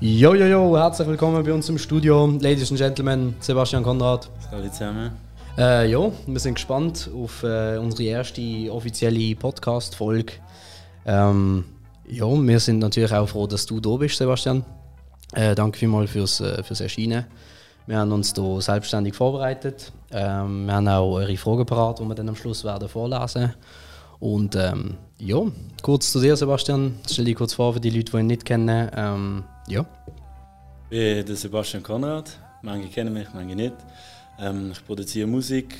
Jo, jo, jo, herzlich willkommen bei uns im Studio. Ladies and Gentlemen, Sebastian Konrad. Hallo zusammen. Äh, ja, wir sind gespannt auf äh, unsere erste offizielle Podcast-Folge. Ähm, ja, wir sind natürlich auch froh, dass du da bist, Sebastian. Äh, danke vielmals fürs, äh, fürs Erscheinen. Wir haben uns hier selbstständig vorbereitet. Ähm, wir haben auch eure Fragen parat, die wir dann am Schluss werden vorlesen Und ähm, ja, kurz zu dir, Sebastian. Stell dich kurz vor für die Leute, die ihn nicht kennen. Ähm, ja. Ich bin der Sebastian Konrad. Manche kennen mich, manche nicht. Ähm, ich produziere Musik,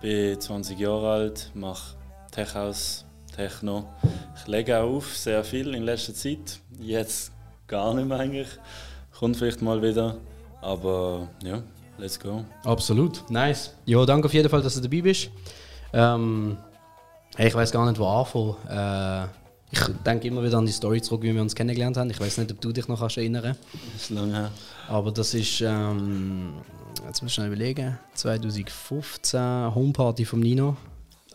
bin 20 Jahre alt, mache Tech House, Techno. Ich lege auch auf, sehr viel in letzter Zeit. Jetzt gar nicht mehr eigentlich. Kommt vielleicht mal wieder. Aber ja, let's go. Absolut, nice. Ja, danke auf jeden Fall, dass du dabei bist. Ähm, ich weiß gar nicht, wo anfangen. Äh, ich denke immer wieder an die Story zurück, wie wir uns kennengelernt haben. Ich weiß nicht, ob du dich noch erinnern kannst. Das ist lange her. Aber das ist, ähm, jetzt muss ich schnell überlegen, 2015 Homeparty vom Nino.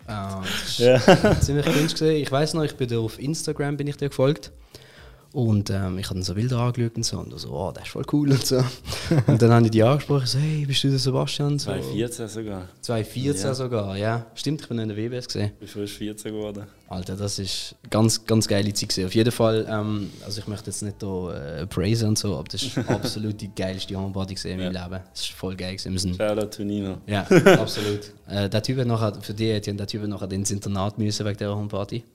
Äh, das Ja. war ziemlich cringe. Gewesen. Ich weiß noch, ich bin dir auf Instagram bin ich dir gefolgt. Und ähm, ich habe dann so Bilder angeschaut und so. Und so, oh, das ist voll cool und so. und dann haben die die angesprochen, so, hey, bist du der Sebastian? So, 2014 sogar. 2014 Ja. sogar, ja. Stimmt, ich bin in der WBS gesehen. Ich bin frisch 14 geworden. Alter, das ist ganz, ganz geile Zeit gewesen. Auf jeden Fall, ähm, also ich möchte jetzt nicht da äh, praisen und so, aber das ist absolut die geilste Homeparty gesehen in meinem Leben. Das ist voll geil gewesen. Shoutout to Nino. ja, absolut. Äh, der Typ hat nachher, für die ja der Typ nachher ins Internat müssen wegen dieser Homeparty.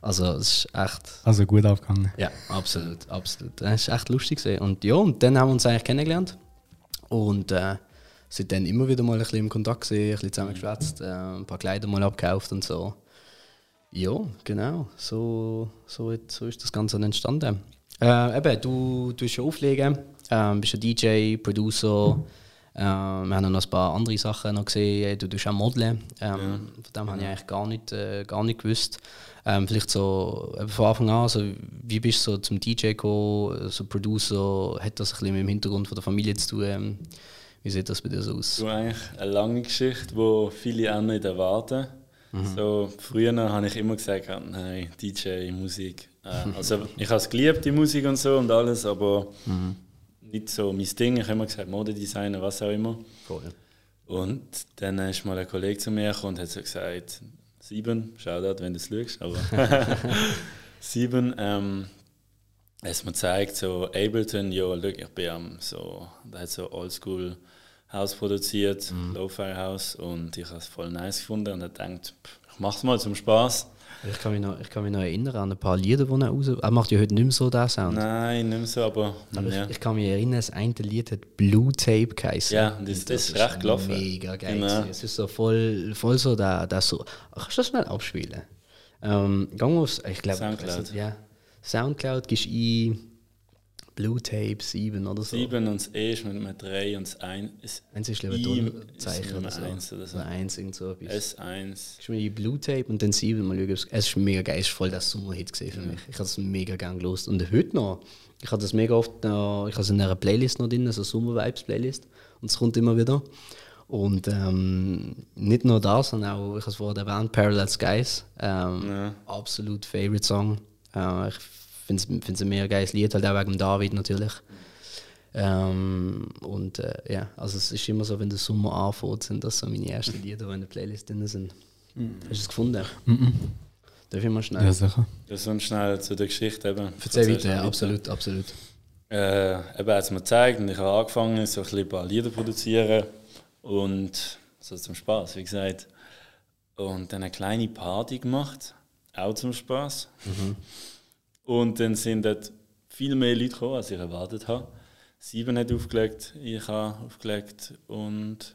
Also es ist echt, Also gut aufgegangen. ja, absolut, absolut. Das ist echt lustig gewesen. Und ja, und dann haben wir uns eigentlich kennengelernt. Und äh, sind dann immer wieder mal ein bisschen im Kontakt gesehen, ein bisschen zusammengeschwätzt, äh, ein paar Kleider mal abgekauft und so. Ja, genau. So, so, so ist das Ganze entstanden. Äh, eben, du tust ja auflegen, ähm, bist ja DJ, Producer. Ähm, wir haben noch ein paar andere Sachen noch gesehen. Du tust auch modeln. Ähm, Von dem habe ich eigentlich gar nicht, äh, gar nicht gewusst. Ähm, vielleicht so eben von Anfang an, also, wie bist du so zum DJ gekommen, so Producer? Hat das ein bisschen mit dem Hintergrund von der Familie zu tun? Ähm, wie sieht das bei dir so aus? So eigentlich eine lange Geschichte, die viele auch nicht erwarten. So, früher habe ich immer gesagt, nein, DJ, Musik. Äh, also ich habe es geliebt, die Musik und so und alles, aber nicht so mein Ding. Ich habe immer gesagt, Modedesigner, was auch immer. Cool. Und dann ist mal ein Kollege zu mir gekommen und hat so gesagt, sieben, Shoutout, wenn du es schaust, aber sieben, ähm, es mir zeigt, so Ableton, ja, ich bin am so, der hat so Oldschool House produziert, Lo-Fi House und ich habe es voll nice gefunden und er denkt, pff, ich mach's mal zum Spaß. Ich kann, mich noch, ich kann mich noch erinnern an ein paar Lieder, die er raus... Er macht ja heute nicht mehr so den Sound. Nein, nicht mehr so, aber, Aber ja. ich, ich kann mich erinnern, das eine Lied hat Blue Tape geheißen. Ja, das- Und das ist recht gelaufen. Mega geil. Genau. Es ist so voll, voll so. Ach, kannst du das schnell abspielen? Ähm, gang aufs, ich glaube, Soundcloud. ja. Soundcloud gehst ein Blue Tape 7 oder so. Sieben und das E ist mit einem 3 und das 1 ist Eins ist, glaube ich, Zeichen oder so. eins oder so. Oder eins, irgend so etwas. S1. Ich mir die Blue Tape und dann 7 mal schauen. Es ist mega geil, es ist voll der Sommerhit gesehen für mich. Ich habe es mega gern gelost. Und heute noch, ich habe das mega oft, noch, ich habe es in einer Playlist noch drin, so Summer Vibes Playlist. Und es kommt immer wieder. Und ähm, nicht nur das, sondern auch, ich habe es vorher erwähnt, Parallel Skies. Ähm, Ja. Absolut Favorite Song. Äh, ich finde es ein mega geiles Lied, halt auch wegen David natürlich. Ähm, und äh, ja, also es ist immer so, wenn der Sommer anfängt, sind das so meine ersten Lieder, die in der Playlist drin sind. Hast du es gefunden? Darf ich mal schnell? Ja, sicher. Das sonst schnell zu der Geschichte eben. Erzähl weiter, ja, absolut, absolut. Äh, eben hat es mir gezeigt und ich habe angefangen, so ein, bisschen ein paar Lieder zu produzieren und so zum Spaß, wie gesagt. Und dann eine kleine Party gemacht, auch zum Spaß. Und dann sind dort viel mehr Leute gekommen, als ich erwartet habe. Sieben hat aufgelegt, ich habe aufgelegt und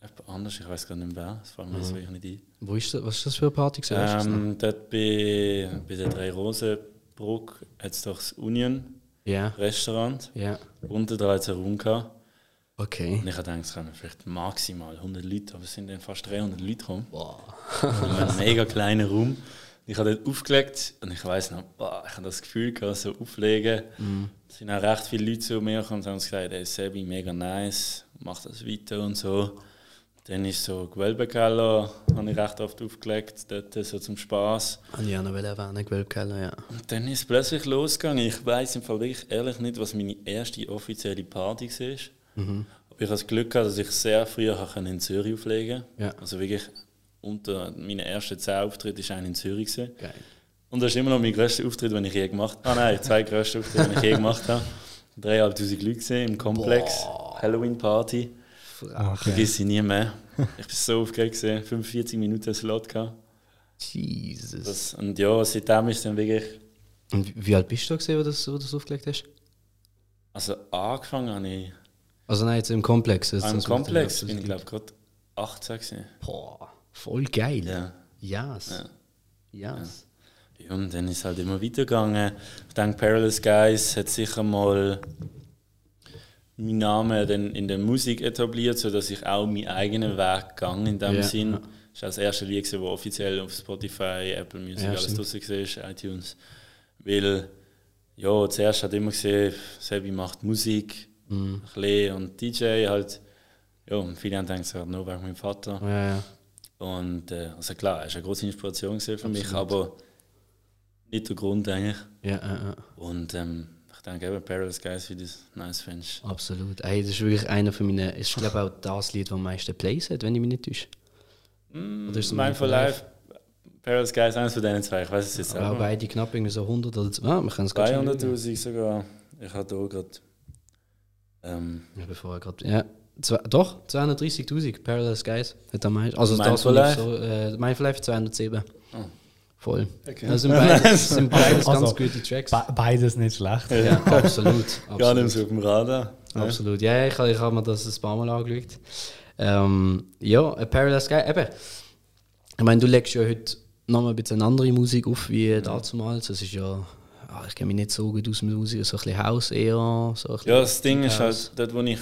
jemand anders, ich weiß gar nicht mehr wer, das fällt mir jetzt wirklich nicht ein. Wo ist das, was ist das für eine Party? Ähm, dort bei, bei der Drei-Rosen-Brücke hat es doch das Union ja, Restaurant. ja. Unten dran hat es einen Raum gehabt. Okay. Und ich habe gedacht, es kommen vielleicht maximal 100 Leute, aber es sind dann fast 300 Leute gekommen. Boah. In einem mega kleinen Raum. Ich habe dort aufgelegt und ich weiß noch, boah, ich habe das Gefühl gehabt, so auflegen. Mhm. Es sind auch recht viele Leute zu mir gekommen und haben gesagt, hey Sebi, mega nice, mach das weiter und so. Dann ist so Gewölbekeller, habe ich recht oft aufgelegt, dort so zum Spaß. Habe ich auch noch erwähnen, Gewölbkeller, ja. Und dann ist es plötzlich losgegangen. Ich weiß im Fall wirklich ehrlich nicht, was meine erste offizielle Party war. Mhm. Aber ich habe das Glück gehabt, dass ich sehr früh in Zürich auflegen konnte. Ja. Also wirklich unter meinen ersten zehn Auftritten war einer in Zürich. Gewesen. Geil. Und das ist immer noch mein grösster Auftritt, den ich je gemacht habe. Ah nein, zwei grösste Auftritte, die ich je gemacht habe. Dreieinhalbtausend Leute gesehen im Komplex. Halloween-Party. Ah, okay. Vergiss ich nie mehr. Ich bin so aufgeregt, gewesen. 45 Minuten Slot gehabt. Jesus. Das, und ja, seitdem ist es dann wirklich. Und wie- alt bist du, gewesen, wo du das, wo du das aufgelegt hast? Also angefangen habe ich. Also nein, jetzt im Komplex. jetzt Im das- Komplex bin ich, glaube ich, gerade 18 gewesen. Boah, voll geil. Ja. Yes. Ja. Yes. Ja, und dann ist es halt immer weitergegangen. Ich denke, Perilous Guys hat sicher mal meinen Namen dann in der Musik etabliert, sodass ich auch meinen eigenen Weg gegangen in dem Ja, Sinn. ja. Das war das erste Lied, das offiziell auf Spotify, Apple Music, Ja, alles draussen war, iTunes. Weil, ja, zuerst hat immer gesehen, Sebi macht Musik, Mhm. ein bisschen, und DJ halt. Ja, und viele haben gedacht, nur wegen meinem Vater. Ja, ja. Und äh, also klar, er war eine große Inspiration für mich, aber nicht der Grund eigentlich. Ja, ja, ja. Und ähm, ich denke eben, Perilous Guys, wie du das nice findest. Absolut. Ey, das ist wirklich einer von meinen. Ich glaube auch das Lied, das am meisten Plays hat, wenn ich mich nicht täusche. Oder ist es Mindful Life, Perilous Guys, eines von denen zwei, ich weiß es jetzt Aber auch selber. beide knapp irgendwie so 100 oder so. Ah, wir können es gerade schnell schauen. 200'000 sogar. Ich hatte hier gerade... Ähm, Ja, bevor er gerade. Ja, zwei, doch, 230.000 Parallel Skies hat er meist. Also das, Mindful was ich Life? so. Äh, Mindful Life 207. Oh. Voll. Okay. Das sind beides, das sind beides ganz Also, gute Tracks. Be beides nicht schlecht. Ja, absolut. absolut. gar nicht so auf dem Radar. Ja. Absolut. Ja, ja, ich, ich habe mir das ein paar Mal angeschaut. Ähm, ja, ein Parallel Sky. Eben, ich meine, du legst ja heute nochmal ein bisschen andere Musik auf wie damals. Das ist ja, ah, ich kenne mich nicht so gut aus mit Musik, so ein bisschen Haus eher. So ein bisschen Ja, das Ding ist House. halt, dort wo ich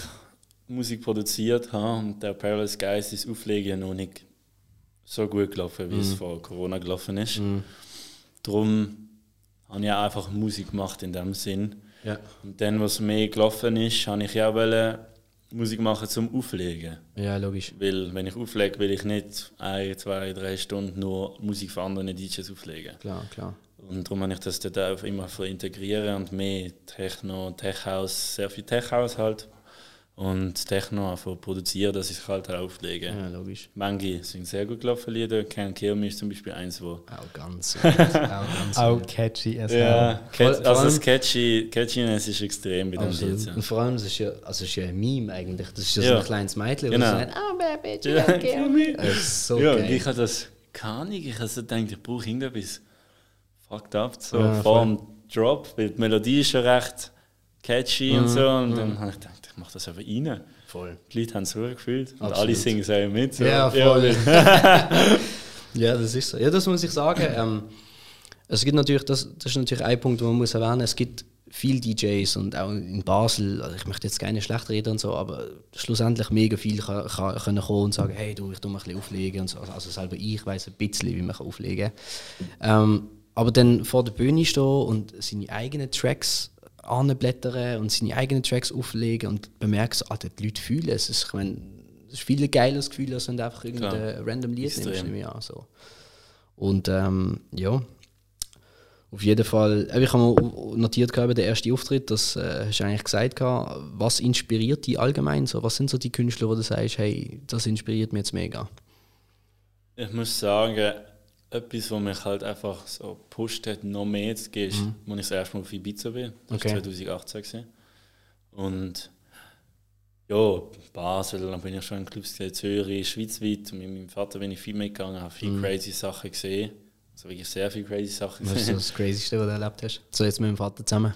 Musik produziert habe und der Perilous Guys ist Auflegen noch nicht so gut gelaufen, wie es vor Corona gelaufen ist. Darum habe ich einfach Musik gemacht in dem Sinn. Ja. Und dann, was mehr gelaufen ist, habe ich ja wollen, Musik machen zum Auflegen. ja, logisch. Weil, wenn ich auflege, will ich nicht ein, zwei, drei Stunden nur Musik von anderen DJs auflegen. Klar, klar. Und darum habe ich das dort auch immer für integrieren und mehr Techno, Tech House, sehr viel Tech House halt. Und Techno einfach produzieren, dass ich es halt auflege. Ja, logisch. Manche sind sehr gut gelaufen Lieder. Kill Me ist zum Beispiel eins, wo. Auch ganz. auch ganz. Auch catchy as Ja, vor also das Catchy, Catchiness ist extrem bei dem Lied. Absolut. Ja. Und vor allem, es ist ja, also ist ja ein Meme eigentlich. Das ist ja, so Ja. ein kleines Mädchen, Genau. das sagt, oh, baby, Ja, you kill me. Das ist so ja, und geil. ich habe das keine Ahnung. Ich habe so gedacht, ich brauche irgendetwas fucked up, so Ja, vor dem Drop, weil die Melodie ist ja recht catchy Mhm, und so. Und dann habe ich gedacht, ich mache das einfach rein. Voll. Die Leute haben es gefühlt und Absolut. alle singen es auch mit. So. Ja, voll. Ja, das ist so. Ja, das muss ich sagen. Ähm, es gibt natürlich, das, das ist natürlich ein Punkt, den man muss erwähnen Es gibt viele DJs und auch in Basel, also ich möchte jetzt keine schlecht reden und so, aber schlussendlich mega viel kann, kann, können kommen und sagen, hey du, ich tu mal ein bisschen auflegen und so. Also selber ich weiß ein bisschen, wie man auflegen kann. Ähm, aber dann vor der Bühne stehen und seine eigenen Tracks anblättern und seine eigenen Tracks auflegen und bemerken, so, ah, die Leute fühlen es. Ist, Ich meine, es ist viel ein geiles Gefühl, als wenn du einfach irgendein Klar. random Lied Extrem. nimmst. nehme ich an, so. Und ähm, ja, auf jeden Fall, äh, ich habe mal notiert gehabt, der erste Auftritt, das äh, hast du eigentlich gesagt, gehabt, was inspiriert dich allgemein? So, was sind so die Künstler, wo du sagst, hey, das inspiriert mich jetzt mega? Ich muss sagen, etwas, was mich halt einfach so gepusht hat, noch mehr zu gehen, ist, als ich das erste Mal auf Ibiza bin. Das Okay. war 2018. Gewesen. Und ja, Basel, dann bin ich schon in Clubs gesehen, Zürich, schweizweit. Und mit meinem Vater bin ich viel mitgegangen, habe viele crazy Sachen gesehen. Also wirklich sehr viele crazy Sachen Was ist gesehen. das Crazyste, was du erlebt hast? So jetzt mit dem Vater zusammen?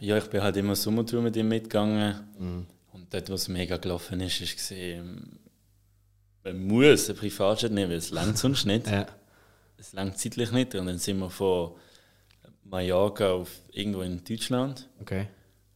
Ja, ich bin halt immer Sommertour mit ihm mitgegangen. Und dort, was mega gelaufen ist, ist gesehen, man muss ein Privatjet nehmen, weil es langt sonst nicht. Ja. Es langt zeitlich nicht. Und dann sind wir von Mallorca auf irgendwo in Deutschland, Okay.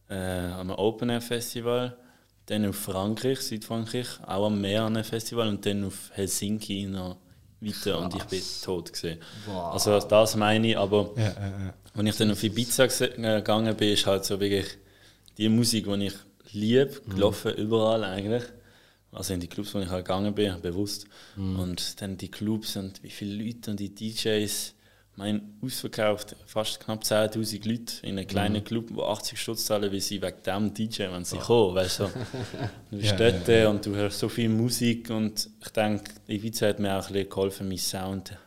äh, am Open Air Festival. Dann auf Frankreich, Südfrankreich, auch am Meer an einem Festival. Und dann auf Helsinki, noch weiter und ich bin Krass. tot gesehen. Wow. Also das meine ich, aber Ja, ja, ja. wenn ich dann auf Ibiza äh, gegangen bin, ist halt so wirklich die Musik, die ich liebe, gelaufen überall eigentlich. Also in die Clubs, wo ich halt gegangen bin, bewusst. Und dann die Clubs und wie viele Leute und die DJs. Mein ausverkauft fast knapp 10.000 Leute in einem kleinen Club, wo 80 Stutz zahlen, weil sie wegen dem DJ, wenn sie kommen, weißt du. Du bist Ja, dort ja, und du hörst so viel Musik und ich denke, Ibiza hat mir auch ein bisschen geholfen, meinen Sound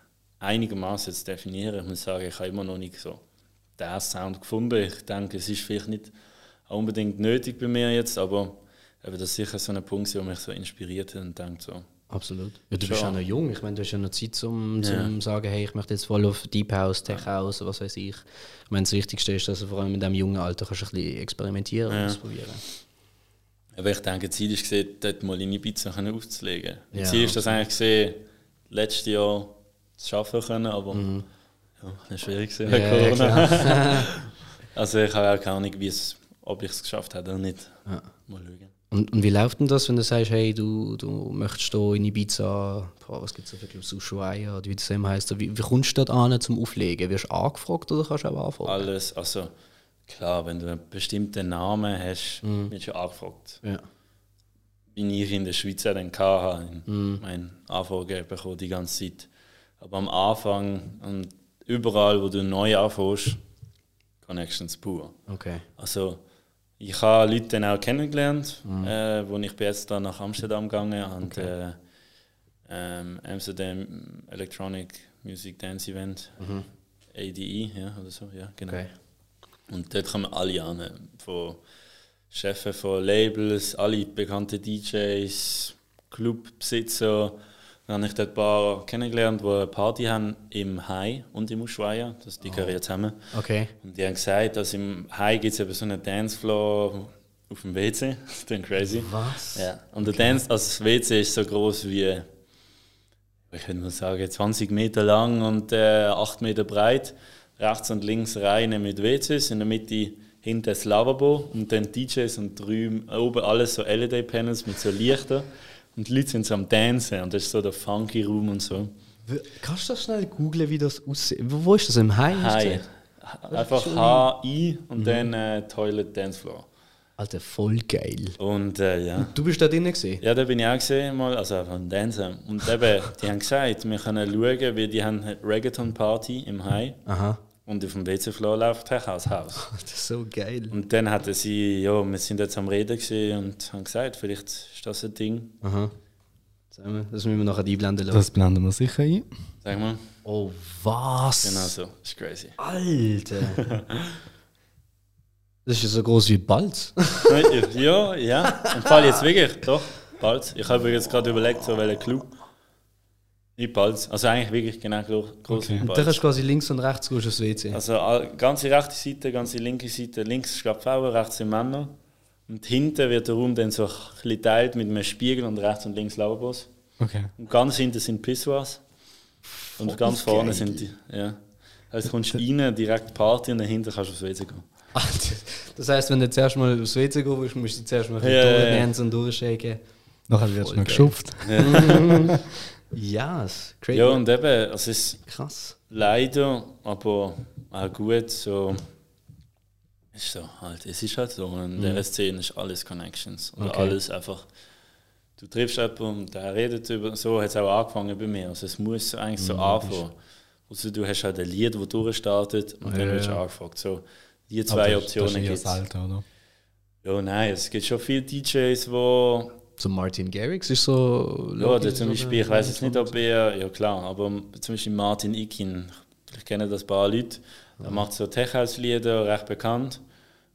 einigermaßen zu definieren. Ich muss sagen, ich habe immer noch nicht so den Sound gefunden. Ich denke, es ist vielleicht nicht unbedingt nötig bei mir jetzt, aber eben, das ist sicher so ein Punkt, der mich so inspiriert hat und denkt so, Absolut. Ja, du bist Schon. ja noch jung. Ich meine, du hast ja noch Zeit, zum, Ja. zum sagen, hey, ich möchte jetzt voll auf Deep House, Tech House, was weiß ich. Ich meine, das Wichtigste ist, dass du vor allem in diesem jungen Alter kannst ein bisschen experimentieren und Ja. ausprobieren. Aber ich denke, Ziel ist gesehen, dort mal in Ibiza aufzulegen. Ja, Ziel ist das eigentlich gesehen, letztes Jahr zu schaffen können, aber ja, das ist schwierig gewesen Mhm. Ja, Corona. also ich habe auch keine Ahnung, wie es, ob ich es geschafft habe oder nicht. Ja. Mal schauen. Und, und wie läuft denn das, wenn du sagst, hey, du, du möchtest da in Ibiza, boah, was gibt es da für Clubs, Ushuaia oder wie das immer heisst, wie, wie kommst du dort an zum Auflegen? Wirst du angefragt oder kannst du auch anfragen? Alles, also klar, wenn du einen bestimmten Namen hast, Mhm. wirst du angefragt. Ja. Wie ich in der Schweiz auch dann hatte, mein Anfrage bekommen die ganze Zeit. Aber am Anfang und überall, wo du neu anfängst, Connections pur. Okay. Also ich habe Leute dann auch kennengelernt, äh, wo ich bin jetzt dann nach Amsterdam gegangen und äh, ähm, Amsterdam Electronic Music Dance Event, ADE, ja, oder so, ja, genau. okay. Und dort kommen alle an, von Chefs von Labels, alle bekannten DJs, Clubbesitzer. Dann habe ich dort ein paar kennengelernt, die eine Party haben im Hai und im Ushuaia, das die gehören ja zusammen. Okay. Und die haben gesagt, dass im Hai gibt es eben so einen Dancefloor auf dem WC. Das ist dann crazy. Was? Ja. Und der Dance, also das WC ist so groß wie, ich würde mal sagen, 20 Meter lang und äh, 8 Meter breit. Rechts und links Reihen mit WCs, in der Mitte hinten das Lavabo und dann DJs und drüben, oben alles so LED-Panels mit so Lichtern. Und die Leute sind so am Dancen und das ist so der funky Room und so. Kannst du das schnell googlen, wie das aussieht? Wo, ist das? Im Hai? hast du Hi. gesagt? Einfach H-I und dann äh, Toilet Dancefloor. Alter, voll geil. Und äh, ja. Du bist da drinnen gesehen? Ja, da bin ich auch gesehen, mal, also von Dancen. Und eben, die haben gesagt, wir können schauen, weil die haben eine Reggaeton-Party im Hai Aha. Und auf dem WC-Floor läuft Tech aus Haus. Das ist so geil. Und dann hatten sie, ja, wir sind jetzt am Reden und haben gesagt, vielleicht ist das ein Ding. Aha. Zusammen. Das müssen wir nachher einblenden lassen. Das blenden wir sicher ein. Sag mal. Oh, was? Genau so. Das ist crazy. Alter. das ist ja so groß wie Balz. ja, ja. Im Fall jetzt wirklich, doch. Bald. Ich habe jetzt gerade überlegt, so welcher Club. Nicht bald. Also eigentlich wirklich genau gro- groß Okay. Und bald. kannst du quasi links und rechts gehst du aufs WC. Also all- ganze rechte Seite, ganze linke Seite. Links ist glaube Frauen, rechts sind Männer. Und hinten wird der Raum dann so ein bisschen geteilt mit einem Spiegel und rechts und links Lavabos. Okay. Und ganz hinten sind Pissoirs. Und ganz vorne geil. sind die. Ja. Also kommst du rein, direkt Party und dahinter kannst du aufs WC gehen. Alter. Das heisst, wenn du zuerst mal aufs WC gehen willst, musst du zuerst mal Ja, ja, ja. und durchschaken. Nachher wird es Voll noch geschupft. Ja, yes. crazy. Ja, und eben, es ist Krass. leider, aber auch gut, so. Ist so halt, es ist halt so. In der Szene ist alles Connections. Oder Okay. alles einfach. Du triffst jemanden und der redet über. So hat es auch angefangen bei mir. Also es muss eigentlich so anfangen. Also du hast halt ein Lied, das durchstartet und Ja, dann wirst du ja. angefragt. So, die Aber zwei das- Optionen gibt es. ja? Ja, nein, es gibt schon viele DJs, wo So Martin Garrix ist so. Ja, oder zum Beispiel, ich weiß jetzt nicht, ob er, ja klar, aber zum Beispiel Martin Ikin, vielleicht kennen das ein paar Leute, der macht so Tech-House-Lieder, recht bekannt.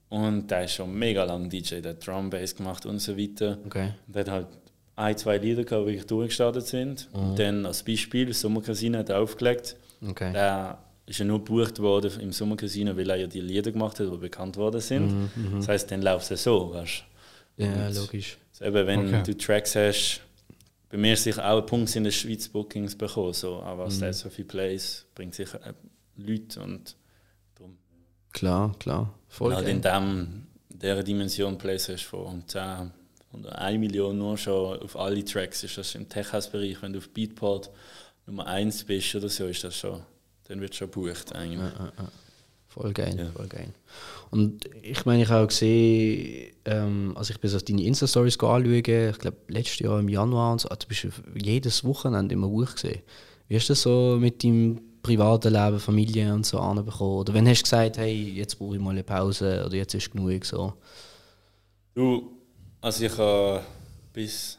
Und der ist schon mega lang DJ, der hat Drum Bass gemacht und so weiter. Okay. Und der hat halt ein, zwei Lieder gehabt, die wirklich durchgestartet sind. Und dann als Beispiel, Sommercasino hat er aufgelegt. Okay. Der ist ja nur gebucht worden im Sommercasino, weil er ja die Lieder gemacht hat, die bekannt worden sind. Das heißt, dann läuft es so, weißt du. Ja, Und- logisch. Eben, wenn Okay. du Tracks hast, bei mir sicher auch ein Punkt in der Schweiz Bookings bekommen. So, aber der so viel Plays bringt sicher äh, Leute und darum. Klar, klar. Voll halt in dem, dieser Dimension Plays hast von 10 oder 1 Million nur schon auf alle Tracks ist das im Tech-House-Bereich, wenn du auf Beatport Nummer 1 bist oder so, ist das schon, dann wird schon gebucht eigentlich. Ja, ja, ja. Voll geil, voll geil. Und ich meine, ich habe auch gesehen, ähm, also ich bin so deine Insta-Stories anschauen, ich glaube letztes Jahr im Januar und so, du bist jedes Wochenende immer hoch gesehen. Wie hast du das so mit deinem privaten Leben, Familie und so anbekommen? Oder wenn hast du gesagt, hey, jetzt brauche ich mal eine Pause oder jetzt ist genug so? Du, also ich habe bis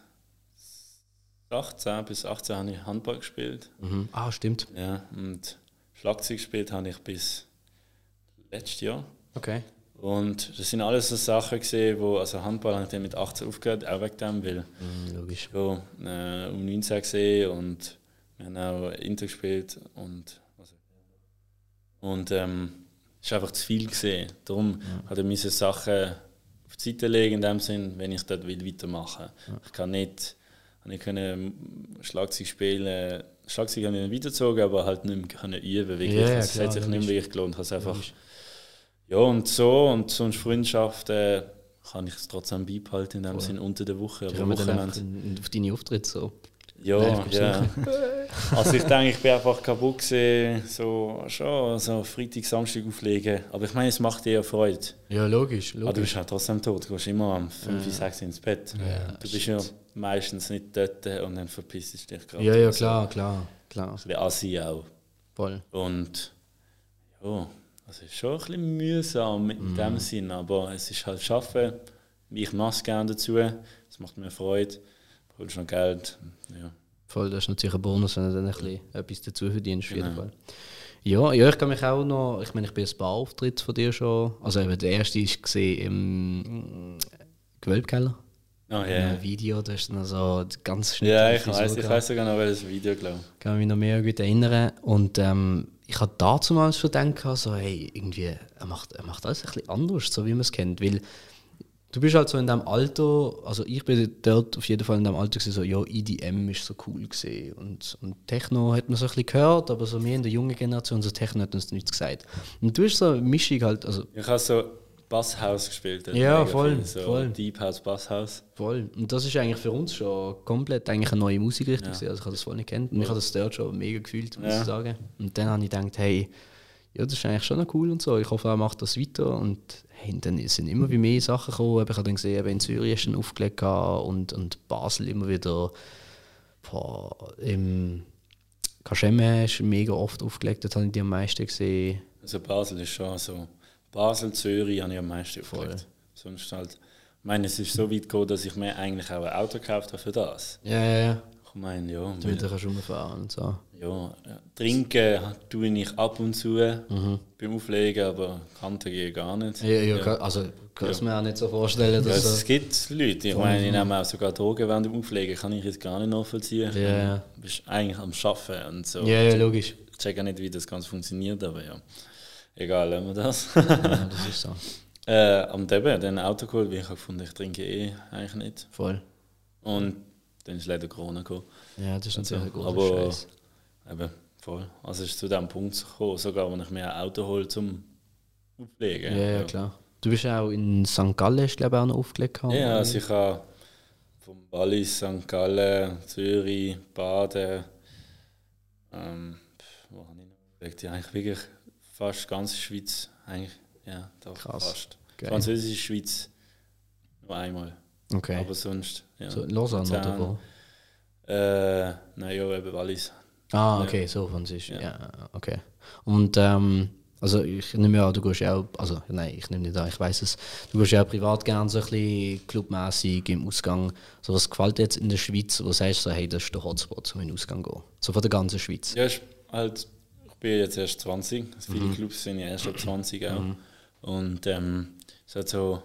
18, bis 18 habe ich Handball gespielt. Mhm. Ah, stimmt. Ja, und Schlagzeug gespielt habe ich bis letztes Jahr. Okay. Und das sind alles so Sachen gesehen, wo also Handball habe ich dann mit 18 aufgehört, auch wegen dem, weil Mhm, logisch. ja, äh, um 19 gesehen und wir haben auch Inter gespielt und also, und ähm, es ist einfach zu viel gesehen. Darum hat er diese Sachen auf die Seite legen in dem Sinn, wenn ich dort will weitermachen. Ich kann nicht, ich können Schlagzeug spielen. Schlagzeug habe ich nicht weitergezogen, aber halt nicht mehr können üben. Wirklich. Ja, ja, es hat sich nicht mehr wirklich gelohnt. Ich habe es einfach ja, und so, und sonst Freundschaften kann ich es trotzdem beibehalten, in dem Sinn unter der Woche. Aber Wochenende. auf deine Auftritte so. Ja, Live ja. Also ich denke, ich bin einfach kaputt gesehen, so schon so Freitag, Samstag auflegen. Aber ich meine, es macht dir ja Freude. Ja, logisch, Aber du bist halt trotzdem tot. Du gehst immer um 5, Ja. 6 ins Bett. Ja, du bist ja meistens nicht dort und dann verpisst du dich gerade. Ja, ja, klar, klar, klar. Also der Assi auch. Voll. Und ja, es ist schon ein bisschen mühsam in Mhm. dem Sinn, aber es ist halt Schaffen. Ich mache es gerne dazu. Es macht mir Freude. Du holst noch Geld. Ja. Voll, das ist natürlich ein Bonus, wenn du dann ein bisschen etwas dazu verdienst. Jeden Genau. Fall. Ja, ja, ich kann mich auch noch, ich meine, ich bin ein paar Auftritte von dir schon, also eben der erste ist gesehen im mm, Gewölbkeller. Oh, In ja. einem Video, da ist dann so ganz schnell. Ja, ich weiß, ich weiß sogar noch welches Video, glaube ich. kann mich noch mehr gut erinnern. Und ähm, ich habe damals schon gedacht, so, hey, irgendwie, er macht, er macht alles ein bisschen anders, so wie man es kennt. Weil du bist halt so in dem Alter, also ich bin dort auf jeden Fall in dem Alter gewesen, so, ja, EDM ist so cool gesehen. Und, und Techno hat man so ein bisschen gehört, aber so mehr in der jungen Generation, so Techno hat uns nichts gesagt. Und du bist so eine Mischung halt, also Ich habe so Basshaus gespielt. dort Ja, voll, viel, so voll. Deep House, Basshaus. Voll. Und das ist eigentlich für uns schon komplett eigentlich eine neue Musikrichtung. gewesen. Also ich habe das voll nicht kennt. Und ich habe das dort schon mega gefühlt, muss Ja. ich sagen. Und dann habe ich gedacht, hey, ja, das ist eigentlich schon cool und so. Ich hoffe, er macht das weiter. Und hey, dann sind immer wie mehr Sachen gekommen. Ich habe dann gesehen, in Zürich ein aufgelegt und, und Basel immer wieder. Boah, Im Kaschemme ist mega oft aufgelegt, das habe ich die am meisten gesehen. Also Basel ist schon so. Basel, Zürich habe ich am meisten Voll. aufgelegt. Sonst halt. Ich meine, es ist so weit gekommen, dass ich mir eigentlich auch ein Auto gekauft habe für das. Ja, ja, ja. Ich meine, ja. Damit du kannst rumfahren und so. Ja, ja, trinken tue ich ab und zu Mhm. beim Auflegen, aber Kante gehe gar nicht. Ja, ja, also kann es mir auch nicht so vorstellen, Ja, dass es so, gibt Leute, ich meine, die nehmen auch sogar Drogen während dem Auflegen, kann ich jetzt gar nicht nachvollziehen. Ja, ja. Du bist eigentlich am Arbeiten und so. Ja, ja, logisch. Ich check auch nicht, wie das Ganze funktioniert, aber ja. Egal, lassen wir das. Ja, das ist so. äh, und eben, dann Auto geholt, weil ich habe gefunden, ich trinke eh eigentlich nicht. Voll. Und dann ist leider Corona gekommen. Ja, das ist natürlich ein großer aber Scheiß. eben, voll. Also es ist zu dem Punkt gekommen, sogar wenn ich mir ein Auto hole zum Auflegen. Ja, ja, klar. Du bist auch in St. Gallen, du, glaube ich, auch noch aufgelegt. gehabt, Ja, also ich habe vom Wallis, St. Gallen, Zürich, Baden, ähm, wo habe ich noch aufgelegt? Ja, eigentlich wirklich fast ganz Schweiz. Eigentlich, ja, doch Krass. fast. Geil. Französische Schweiz nur einmal. Okay. Aber sonst, ja. so in Lausanne oder wo? Äh, nein, ja, eben Wallis. Ah, Ja. okay, so Französisch. Ja. Ja. okay. Und ähm, also ich nehme ja, an, du gehst ja auch, also nein, ich nehme nicht an, ich weiß es, du gehst ja auch privat gerne so ein bisschen clubmäßig im Ausgang. So was gefällt dir jetzt in der Schweiz, wo sagst du so, hey, das ist der Hotspot, um in den Ausgang zu gehen? So von der ganzen Schweiz. Ja, ist halt, bin jetzt erst 20. Also viele Mhm. Clubs sind ja erst ab 20 auch. Und ähm, es hat so,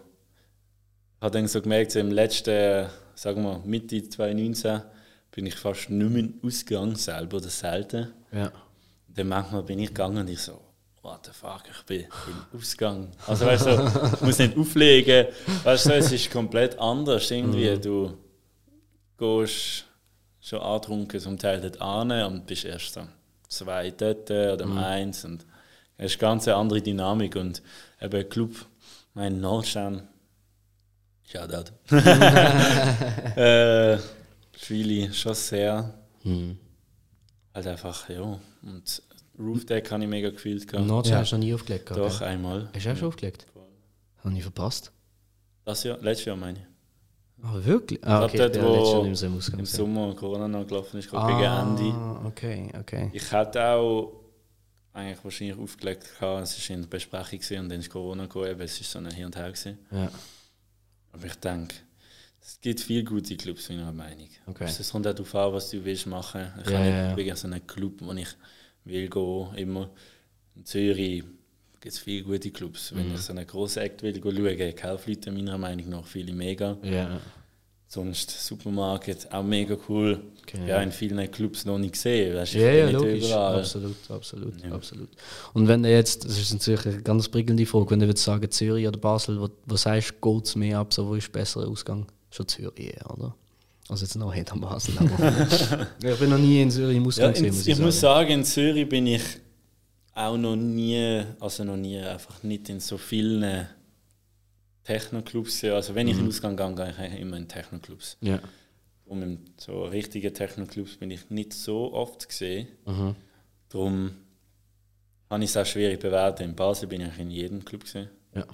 ich habe dann so gemerkt, so im letzten, sagen wir Mitte 2019, bin ich fast nicht mehr Ausgang selber oder selten. Ja. Dann manchmal bin ich gegangen und ich so, what the fuck, ich bin im Ausgang. Also weißt du, ich muss nicht auflegen. Weißt du, es ist komplett anders. Irgendwie, du gehst schon angetrunken zum Teil dort an und bist erst so zwei dort oder um eins. Und es ist eine ganz andere Dynamik. Und eben Club, mein Nordstern, Shoutout. äh, Schwili, schon sehr. Hm. halt einfach, ja. Und Roof Deck habe ich mega gefühlt. gehabt. Nordschau Ja. hast du noch nie aufgelegt. Doch, gell? einmal. Hast du auch schon aufgelegt? Habe ich verpasst. Das Jahr, letztes Jahr meine ich. Ah, wirklich? Ah, Ich okay, dort, wo im. Im. Sommer Corona noch gelaufen ist, gerade gegen Ende. Ah, okay, okay. Ich hätte auch eigentlich wahrscheinlich aufgelegt gehabt, es war in der Besprechung gewesen, und dann ist Corona gekommen, es ist so ein Hin und Her gewesen. Ja, Aber ich denke, es gibt viele gute Clubs, meiner Meinung. Okay. Also Es kommt auch darauf an, was du willst machen. Ich Ja, habe nicht wirklich so einen Club, wo ich will gehen, immer. In Zürich gibt es viele gute Clubs. Mhm. Wenn ich so einen grossen Act will schauen, Kaufleute meiner Meinung nach viele mega. ja. Sonst Supermarkt, auch mega cool. Okay, ja, ja. in vielen Clubs noch nicht gesehen. Weißt, ich Ja, ja, logisch. überall. Absolut, absolut, Ja. absolut. Und wenn du jetzt, das ist natürlich eine ganz prickelnde Frage, wenn du würdest sagen Zürich oder Basel, wo, wo sagst du, geht es mehr ab, so, wo ist der bessere Ausgang? Schon Zürich, oder? Also jetzt noch hinter Basel. Ich bin noch nie in Zürich im Ja, Ausgang in, gesehen, ich muss sagen, in Zürich bin ich auch noch nie, also noch nie, einfach nicht in so vielen Techno-Clubs. Also wenn ich in den Ausgang gehe, gehe ich immer in Techno-Clubs. Ja. Und in so richtigen Techno-Clubs bin ich nicht so oft gesehen. Mhm. Darum habe ich es auch schwierig bewerten. In Basel bin ich in jedem Club gesehen. Ja.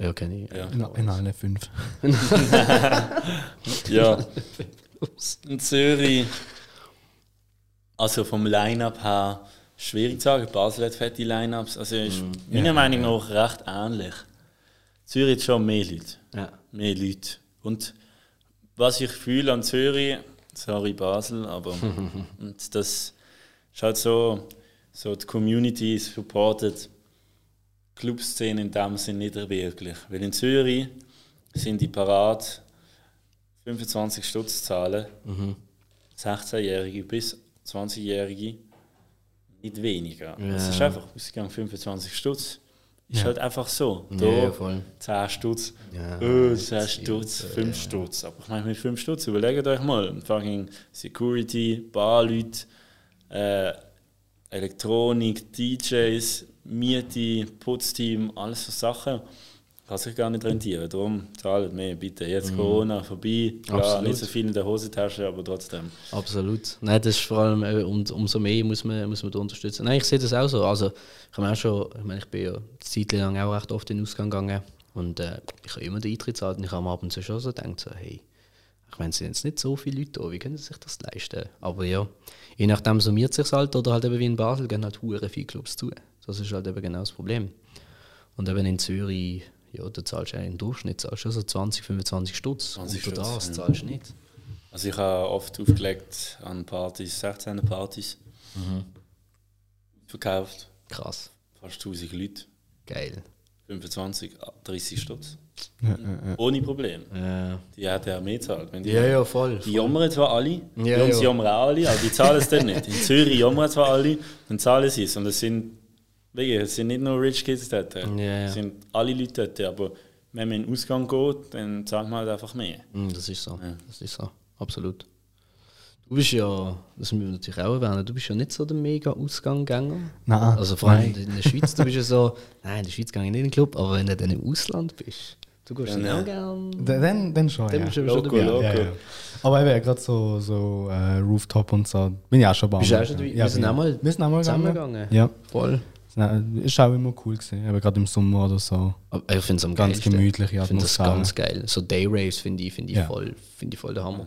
Ja, kenne ich. Ja. In, in allen fünf. Ja. In Zürich, also vom Line-Up her, schwierig zu sagen. Basel hat fette Line-Ups. Also ist meiner Meinung nach recht ähnlich. Zürich hat schon mehr Leute. Ja. Mehr Leute. Und was ich fühle an Zürich, sorry Basel, aber und das ist halt so, so die Community supportet Clubszene in dem Sinn nicht wirklich. Weil in Zürich sind die parat 25 Stutz zahlen, 16-Jährige bis 20-Jährige nicht weniger. Es ist einfach Ausgang 25 Stutz. Ist halt einfach so. Da Ja, ja, voll. 10 Stutz, Ja, oh, 10 Stutz, 5 Stutz. Aber ich meine, mit 5 Stutz, überlegt euch mal, fucking Security, Barleute, äh, Elektronik, DJs, Miete, Putzteam, alles so Sachen. Kann sich gar nicht rentieren. Darum zahlt mehr, bitte. Jetzt Corona vorbei. Klar, Absolut. nicht so viel in der Hosentasche, aber trotzdem. Absolut. Nein, das ist vor allem, äh, um, umso mehr muss man, muss man da unterstützen. Nein, ich sehe das auch so. Also, ich auch schon, ich meine, ich bin ja eine Zeit lang auch recht oft in den Ausgang gegangen und äh, ich habe immer den Eintritt gezahlt und ich habe am Abend schon so gedacht, so, hey, ich meine, es sind jetzt nicht so viele Leute da, wie können sie sich das leisten? Aber ja, je nachdem summiert sich halt oder halt eben wie in Basel gehen halt hure viele Clubs zu. Das ist halt eben genau das Problem. Und eben in Zürich, ja, da zahlst du ja im Durchschnitt zahlst du so 20, 25 Stutz. 20 und für Stutz, das ja. zahlst du nicht. Also ich habe oft aufgelegt an Partys, 16 Partys. Verkauft, Krass. fast 1000 Leute. Geil. 25, 30 Stutz. Ja, ja, ja. Ohne Problem. Ja. Die hat ja mehr gezahlt. Wenn die, Ja, ja, voll. Die jammern zwar alle, Ja, bei uns ja. jammern auch alle, aber die zahlen es dann nicht. In Zürich jammern zwar alle, dann zahlen sie es. Und es sind, wirklich, es sind nicht nur Rich Kids dort. Ja, ja. Es sind alle Leute dort. Aber wenn man in den Ausgang geht, dann zahlt man halt einfach mehr. Mm, Das ist so. Ja. Das ist so. Absolut. Du bist ja, das müssen wir natürlich auch erwähnen, du bist ja nicht so der mega Ausganggänger. Nein. Also vor allem nein. in der Schweiz, du bist ja so, nein, in der Schweiz gehe ich nicht in den Club, aber wenn du dann im Ausland bist, du gehst dann Ja, auch gern. Dann, dann, schon, Dann ja. bist du aber schon Loco, loco. ja, ja. Aber eben gerade so, so äh, Rooftop und so, bin ich auch schon bei Bist du auch schon dabei? Ja, Wir sind auch mal wir sind auch mal Zusammengegangen. Ja, Voll. Nein, ist auch immer cool gewesen, eben gerade im Sommer oder so. Aber ich finde es am Ganz geilsten. gemütliche Ich finde das ganz geil. So Day-Raves finde ich, finde ich, Ja. voll, finde ich voll der Hammer.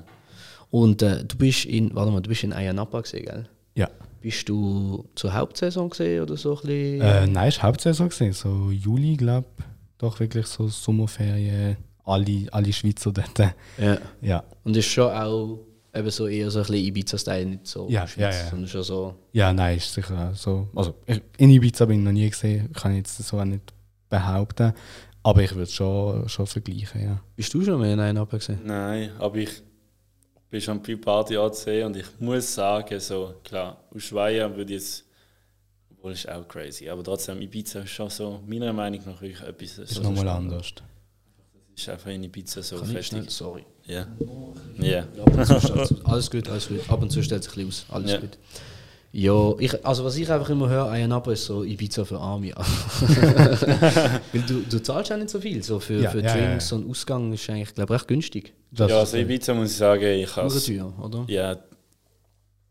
Und äh, du bist in, warte mal, du bist in Ayanapa gesehen, gell? Ja. Bist du zur Hauptsaison gesehen oder so ein bisschen? Äh, nein, war Hauptsaison, gewesen, so Juli, glaube ich. Doch wirklich so Sommerferien, alle, alle Schweizer dort. ja. Ja, Und ist schon auch eben so eher so ein bisschen Ibiza-Style, nicht so Ja, Schweiz, ja, ja. sondern schon so. ja nein, ist sicher auch so. Also, ich, in Ibiza bin ich noch nie gesehen, kann ich jetzt so auch nicht behaupten. Aber ich würde es schon, schon vergleichen, ja. Bist du schon mal in Ayanapa gesehen? Nein, aber ich bin schon bei Party angesehen und ich muss sagen, so, klar, Ushuaia würde jetzt, obwohl ist auch crazy, aber trotzdem Ibiza ist schon so, meiner Meinung nach, wirklich etwas. Ist so nochmal anders. Ist einfach in Ibiza so festig. sorry. Ja. Ja. Alles gut, alles gut. Ab und zu stellt sich ein bisschen aus. Alles Ja. gut. Ja, ich, also was ich einfach immer höre, Ayanapa ist so Ibiza für Arme. Weil du, du zahlst auch nicht so viel. So für, Ja, für ja, ja, Drinks und Ausgang ist eigentlich, glaube ich, recht günstig. Das ja, also Ibiza muss ich sagen, ich habe teuer, oder? ja,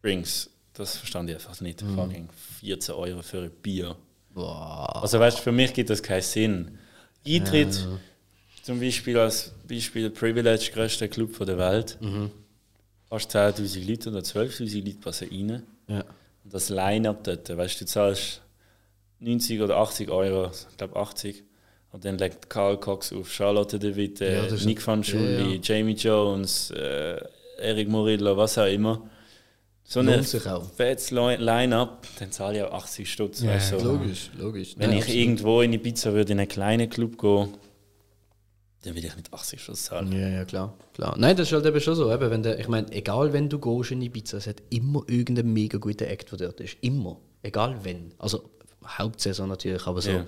Drinks das verstand ich einfach nicht. Fucking 14 Euro für ein Bier. Boah. Also weißt du, für mich gibt das keinen Sinn. Eintritt, zum Beispiel als Beispiel Privilege, größter Club der Welt. Fast 10'000 Leute oder 12'000 Leute passen rein. Ja. Und das Line-Up dort, weißt du, du zahlst 90 oder 80 Euro, ich glaube 80. Und dann legt Karl Cox auf, Charlotte de Witte, Ja, Nick van Schulli, ja, Jamie Jones, äh, Eric Murillo, was auch immer. So Lohnt ein sich auch. fettes Li- Line-Up, dann zahle ich auch 80 Stutz. Ja, weißt du. Logisch, logisch. Wenn Nein, ich absolut. irgendwo in Ibiza würde, in einen kleinen Club gehen, dann will ich nicht 80 Stutz zahlen. Ja, ja, klar, klar. Nein, das ist halt eben schon so. Eben, wenn der, ich meine, egal wenn du gehst in Ibiza, es hat immer irgendeinen mega guten Act, der dort ist. Immer. Egal wenn. Also, Hauptsaison natürlich, aber so. Ja.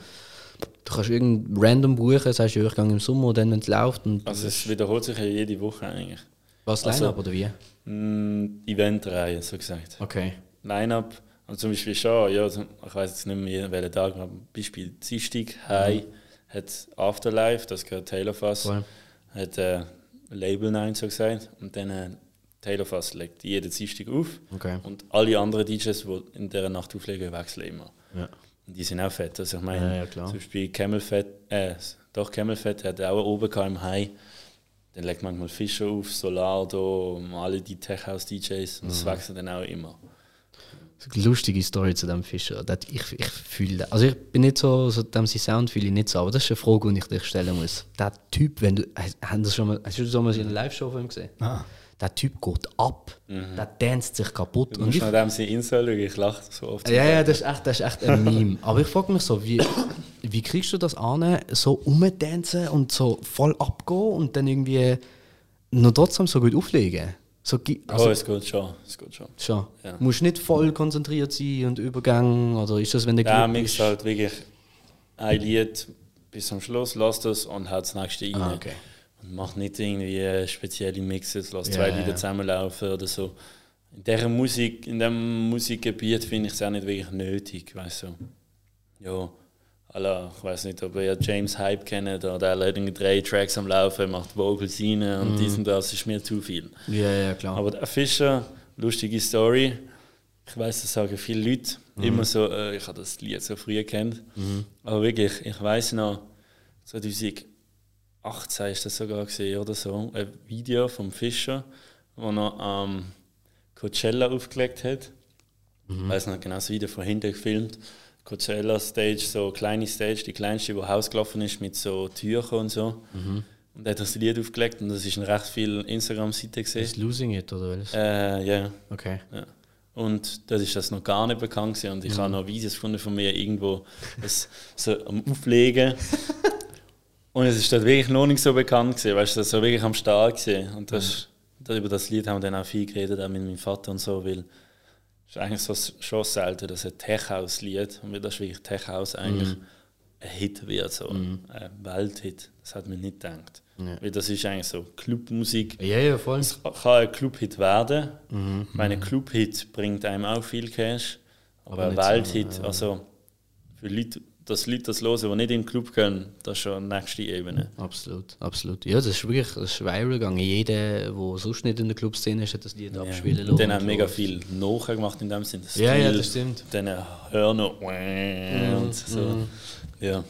Du kannst irgendein random buchen, sagst du, ich gehe im Sommer, dann, wenn es läuft. Und Also es wiederholt sich ja jede Woche eigentlich. was, also- Line-Up oder wie? Mm, Eventreihe, so gesagt. Okay. Line-Up, also zum Beispiel schon, ja, zum- ich weiß jetzt nicht mehr, welchen Tag, aber Beispiel Dienstag, High, hat Afterlife, das gehört Taylor Fass, Voll. hat äh, Label 9 so gesagt, und dann äh, Taylor Fass legt jeden Dienstag auf Okay. und alle anderen DJs, die in dieser Nacht auflegen, wechseln immer. Ja. Und die sind auch fett, also ich meine, Ja, ja, zum Beispiel Camel Fett, äh, doch Camel Fett hat auch oben im High, dann legt manchmal Fischer auf, Solardo, alle die Tech House DJs, und Mhm. das wechselt dann auch immer. Lustige Story zu dem Fischer. Das, ich, ich fühle, also ich bin nicht so, so dem sein Sound fühle ich nicht so, aber das ist eine Frage, die ich dir stellen muss. Der Typ, wenn du, hast, du schon mal, hast du schon mal in einer Live-Show von ihm gesehen? Ah. Der Typ geht ab, der danst sich kaputt. Du Und musst ich, nach dem Insta schauen, ich lache so oft. ja, ja, das ist echt, das ist echt ein Meme. Aber ich frage mich so, wie, wie kriegst du das an, so umtanzen und so voll abgehen und dann irgendwie noch trotzdem so gut auflegen? So, oh, also, es geht schon, es geht schon. schon. Ja. Musst nicht voll konzentriert sein und Übergang, oder ist das, wenn der mixt ist? halt wirklich ein Lied bis zum Schluss, lässt das und haut das nächste rein. Ah, okay. Und macht nicht irgendwie spezielle Mixes, lässt Ja, zwei ja, Lieder ja. zusammenlaufen oder so. In dieser Musik, in diesem Musikgebiet finde ich es auch nicht wirklich nötig, weißt du. Ja, alla, ich weiß nicht, ob ihr James Hype kennt, oder der hat drei Tracks am Laufen, macht Vocals rein Mhm. und dies und das ist mir zu viel. Ja, ja, klar. Aber der Fischer, lustige Story. Ich weiß, das sagen viele Leute immer so, äh, ich habe das Lied so früh kennt. Aber wirklich, ich weiß noch, 2018 ist das sogar gesehen oder so, ein Video vom Fischer, wo er am Coachella aufgelegt hat. Ich weiß noch genau das Video von hinten gefilmt. Coachella Stage, so eine kleine Stage, die kleinste, die rausgelaufen ist mit so Tüchern und so. Und er hat das Lied aufgelegt und das ist in recht viel Instagram-Seiten gesehen. ist Losing It oder was? Äh, ja. Okay. ja. Und das ist das noch gar nicht bekannt gewesen. und ich habe noch Videos gefunden von mir irgendwo das so am Auflegen. und es ist dort wirklich noch nicht so bekannt gewesen, weißt du, das so wirklich am Start gesehen. Und das, das, über das Lied haben wir dann auch viel geredet, auch mit meinem Vater und so, weil ist eigentlich so schon selten, dass ein Tech-House-Lied, und das ist wirklich Tech-House eigentlich ein Hit wird, so ein Welthit. Das hat man nicht gedacht. Ja. Weil das ist eigentlich so Clubmusik. Ja, ja, voll. Es kann ein Clubhit werden. Ich meine, ein Clubhit bringt einem auch viel Cash. Aber, Aber ein nicht so, Welthit, also für Leute, dass Leute das hören, die nicht in den Club gehen, das ist schon die nächste Ebene. Absolut, absolut. Ja, das ist wirklich das ist viral gegangen. Jeder, der sonst nicht in der Clubszene ist, hat das Lied abspielen Und dann lassen haben mega viel nachher gemacht in dem Sinne. Ja, ja, das stimmt. Dann Hörner und so. Ja.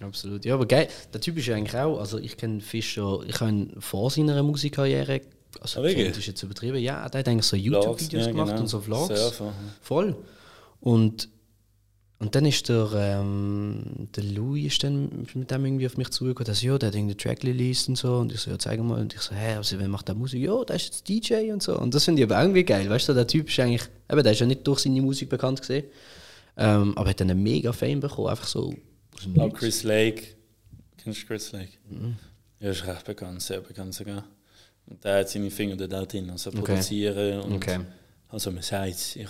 Absolut. Ja, aber geil. Der Typ ist ja eigentlich auch, also ich kenne Fischer, ich habe ihn vor seiner Musikkarriere, also Ah, kennt ist jetzt übertrieben, ja, der hat eigentlich so YouTube-Videos ja, gemacht genau. und so Vlogs. Surfer. Voll. Und, und dann ist der, ähm, der Louis ist dann mit dem irgendwie auf mich zugekommen, dass ja, der hat irgendeinen Track released und so. Und ich so, ja, zeig mal. Und ich so, hä, also, wer macht der Musik? Ja, der ist jetzt DJ und so. Und das finde ich aber irgendwie geil, weißt du, der Typ ist eigentlich, eben, der ist ja nicht durch seine Musik bekannt gesehen, ähm, aber hat dann einen mega Fame bekommen, einfach so Ich glaube. Chris Lake. Kennst du Chris Lake? Mhm. Ja, ist recht bekannt, sehr bekannt sogar. Und der hat seine Finger auch drin, also Okay. produzieren und Okay. also man sagt es, ich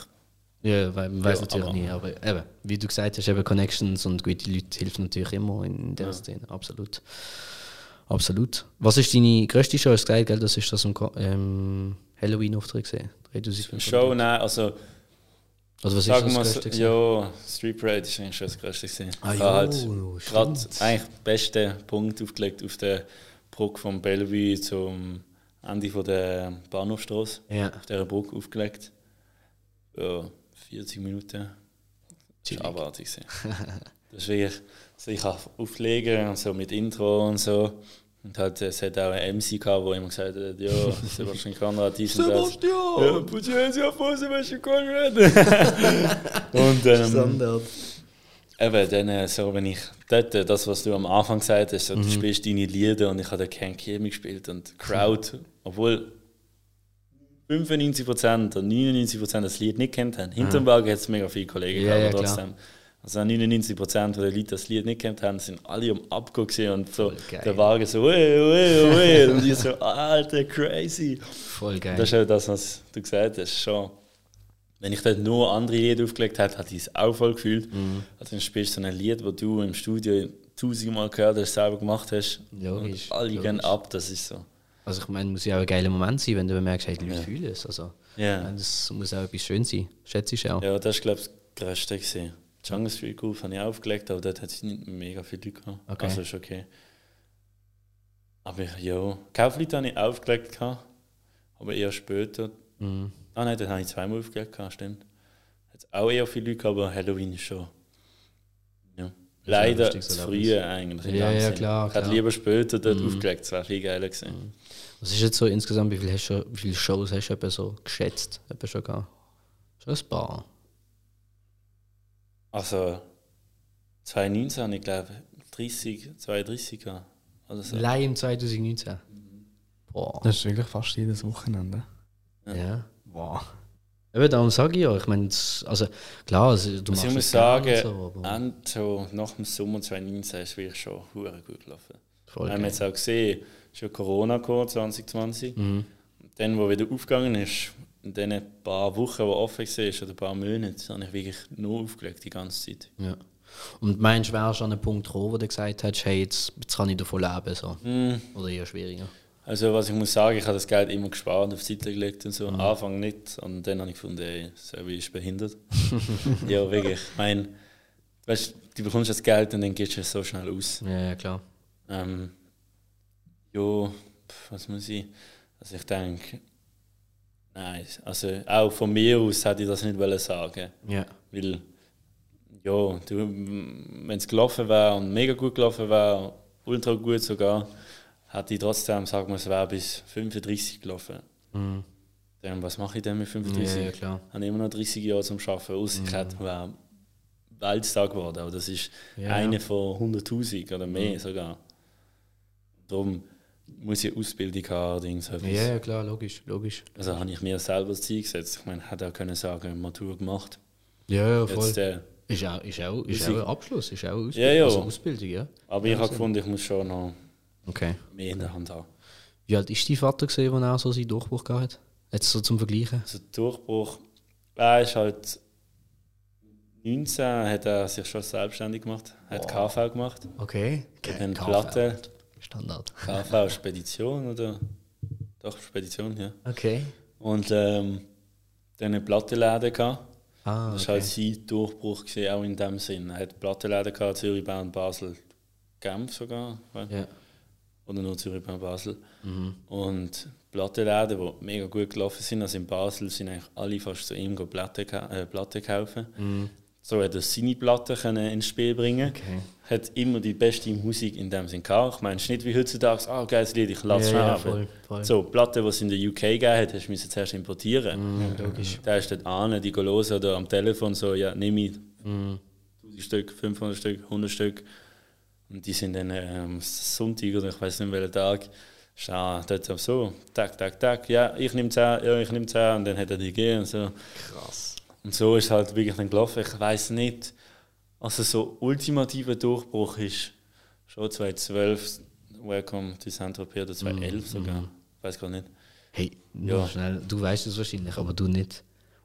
Ja, weil man weiß Ja, natürlich aber- nie, aber eben, wie du gesagt hast, eben Connections und gute Leute helfen natürlich immer in der Szene, absolut. Absolut. Was ist deine grösste Show? Hast du gesagt, gell? Das ist das am ähm, Halloween-Auftritt gesehen? 3500. Show, nein, also Also was sagen ist das so, gewesen? ja, Street Parade ist eigentlich schon das Größte gewesen. Ah, Ich jo, halt gerade eigentlich den besten Punkt aufgelegt auf der Brücke von Bellevue zum Ende von der Bahnhofstraße. Ja. Auf dieser Brücke aufgelegt. ja, 40 Minuten. Das war abartig. das ist wirklich, also ich habe auflegen und so mit Intro und so. Und halt, es hat auch ein MC gehabt, wo immer gesagt hat, ja, Sebastian Konrad, dies und das. Ja, put your hands up for Sebastian Konrad. und ähm, Standard. Eben, dann, äh, so, wenn ich dort, äh, das, was du am Anfang gesagt hast, so, Mhm. du spielst deine Lieder und ich habe da Ken Kimi gespielt und Crowd, obwohl 95% oder 99% das Lied nicht kennt haben. Hinterm Wagen hat es mega viele Kollegen Ja, gehabt, ja, aber klar. trotzdem. Also 99% der Leute das Lied nicht kennt haben, sind alle am Abgehen gewesen und so der Wagen so, wey, wey, wey, und ich so, alter, crazy. Voll geil. Das ist ja das, was du gesagt hast. Schon. Wenn ich dort nur andere Lieder aufgelegt hätte, hätte ich es auch voll gefühlt. Mhm. Also dann spielst du so ein Lied, das du im Studio tausendmal gehört hast, selber gemacht hast. Logisch, Und alle logisch. gehen ab, das ist so. Also ich meine, muss ja auch ein geiler Moment sein, wenn du merkst, hey, die Leute Ja. fühlen es. Also, Ja. meine, das muss auch etwas schön sein. Schätze ich auch. Ja, das ist, glaube ich, das Größte. Gewesen. Jungle Street Groove habe ich aufgelegt, aber dort hat es nicht mega viele Leute gehabt. Okay. Also ist okay. Aber ja, Kaufleute habe ich aufgelegt, gehabt, aber eher später. Mhm. Ah nein, dann habe ich zweimal aufgelegt, gehabt, stimmt. Hat auch eher viele Leute gehabt, aber Halloween ist schon. Ja. Leider zu früh eigentlich. Ja, ja, klar, Ich hätte lieber später dort Mhm. aufgelegt, das wäre viel geiler gewesen. Was ist jetzt so insgesamt, wie viele, hast du, wie viele Shows hast du etwa so geschätzt? Etwa schon gehabt? Schon ein paar. Also 2019 habe ich glaube 30, 32 gehabt. Oder so. Allein im 2019. Boah. Das ist wirklich fast jedes Wochenende. Ja. Wow. Eben, darum sage ich ja, ich meine, also klar, also, du ich machst muss es gerne sagen, so, so nach dem Sommer 2019 ist es wirklich schon hure gut gelaufen. voll Wir haben jetzt auch gesehen, ja Corona gekommen, 2020. Mhm. Dann, wo wieder aufgegangen ist, in den paar Wochen, wo offen war, oder ein paar Monate, habe ich wirklich nur aufgelegt die ganze Zeit. Ja. Und meinst du, wärst du an einen Punkt gekommen, wo du gesagt hast, hey, jetzt, jetzt kann ich davon leben? So. Hm. Oder eher schwieriger? Also was ich muss sagen, ich habe das Geld immer gespart, auf die Seite gelegt und so. Mhm. Am Anfang nicht. Und dann habe ich gefunden, ey, Selby ist behindert. ja, wirklich. Ich meine, weißt, du bekommst das Geld und dann gehst du es so schnell aus. Ja, ja, klar. Ähm, ja, was muss ich? Also ich denke, nein, also auch von mir aus hätte ich das nicht wollen sagen. Ja. Weil, ja, wenn es gelaufen wäre und mega gut gelaufen wäre, ultra gut sogar, hätte ich trotzdem, sagen wir, es wäre bis 35 gelaufen. Mhm. Dann, was mache ich denn mit Ja, 35? ja, klar. Ich habe immer noch 30 Jahre zum Arbeiten. Außer ich hätte wäre Weltstar geworden. Aber das ist Ja. eine von 100.000 oder mehr sogar. Darum muss ich Ausbildung haben, Dings. Ja, ja, klar, logisch, logisch. Also habe ich mir selber das Ziel gesetzt. Ich meine, hätte auch können sagen, Matur gemacht. Ja, ja, voll. Jetzt, äh, ist auch, ist auch, ist Musik- auch ein Abschluss, ist auch Ausbildung. Ja, ja. Also Ausbildung, ja. aber ich habe gefunden, ich muss schon noch Okay. mehr in der Hand haben. Wie alt ist dein Vater gesehen, als er auch so seinen Durchbruch gehabt hat? Jetzt so zum Vergleichen. Also Durchbruch, er ist halt 19, hat er sich schon selbstständig gemacht, hat KV gemacht, Okay. hat eine KV. Platte, Standard. KV Spedition oder? Doch, Spedition, ja. Okay. Und ähm, dann eine Plattenläden gehabt. Ah, Das okay. war halt sein Durchbruch, gewesen, auch in dem Sinn. Er hat Plattenläden gehabt, Zürich, Bern, Basel, Genf sogar. Ja. Oder nur Zürich, Bern, Basel. Mhm. Und Plattenläden, die mega gut gelaufen sind, also in Basel sind eigentlich alle fast zu ihm gehen Platten, äh, Platten kaufen. Mhm. So hat er seine Platten können ins Spiel bringen Okay. Hat immer die beste Musik in dem Sinn gehabt. Ich meine, es ist nicht wie heutzutage, ah, geiles Lied, ich lasse es ja, schnell ja. So, Platten, die es in der UK gegeben hat, hast du zuerst importieren. Mhm, logisch. Da ist dort an, die hören oder am Telefon so, ja, nimm ich Mhm. 1000 Stück, 500 Stück, 100 Stück. Und die sind dann äh, am Sonntag oder ich weiß nicht welchen Tag, ist dort so, tak, tak, tak, ja, ich nehme 10, ja, ich nehme 10 und dann hat er die gegeben und so. Krass. Und so ist halt wirklich dann gelaufen. Ich weiß nicht, also so ultimativer Durchbruch ist schon 2012, Welcome to Saint-Tropez oder 2011 sogar, ich weiß gar nicht. Hey, nur Ja. schnell. Du weißt es wahrscheinlich, aber du nicht.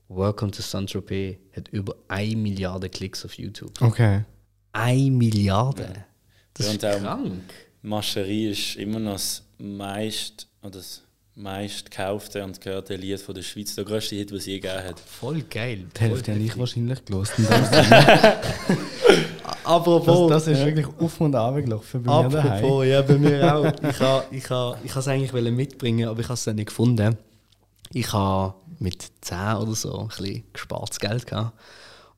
Welcome to Saint-Tropez hat über 1 Milliarde Klicks auf YouTube. Okay. 1 Milliarde? Das Ja, ist und auch- krank. Mascherie ist immer noch das meist oder das meist gekaufte und gehörte Lied von der Schweiz. Der größte Hit, was es je gegeben hat. Voll geil. Die Hälfte habe ich wahrscheinlich Das, Apropos, das, das ist wirklich auf und ab gelaufen bei mir daheim. Apropos, ja, bei mir auch. Ich habe ich ha, ich es eigentlich mitbringen, aber ich habe es dann nicht gefunden. Ich habe mit 10 oder so ein bisschen gespartes Geld gehabt.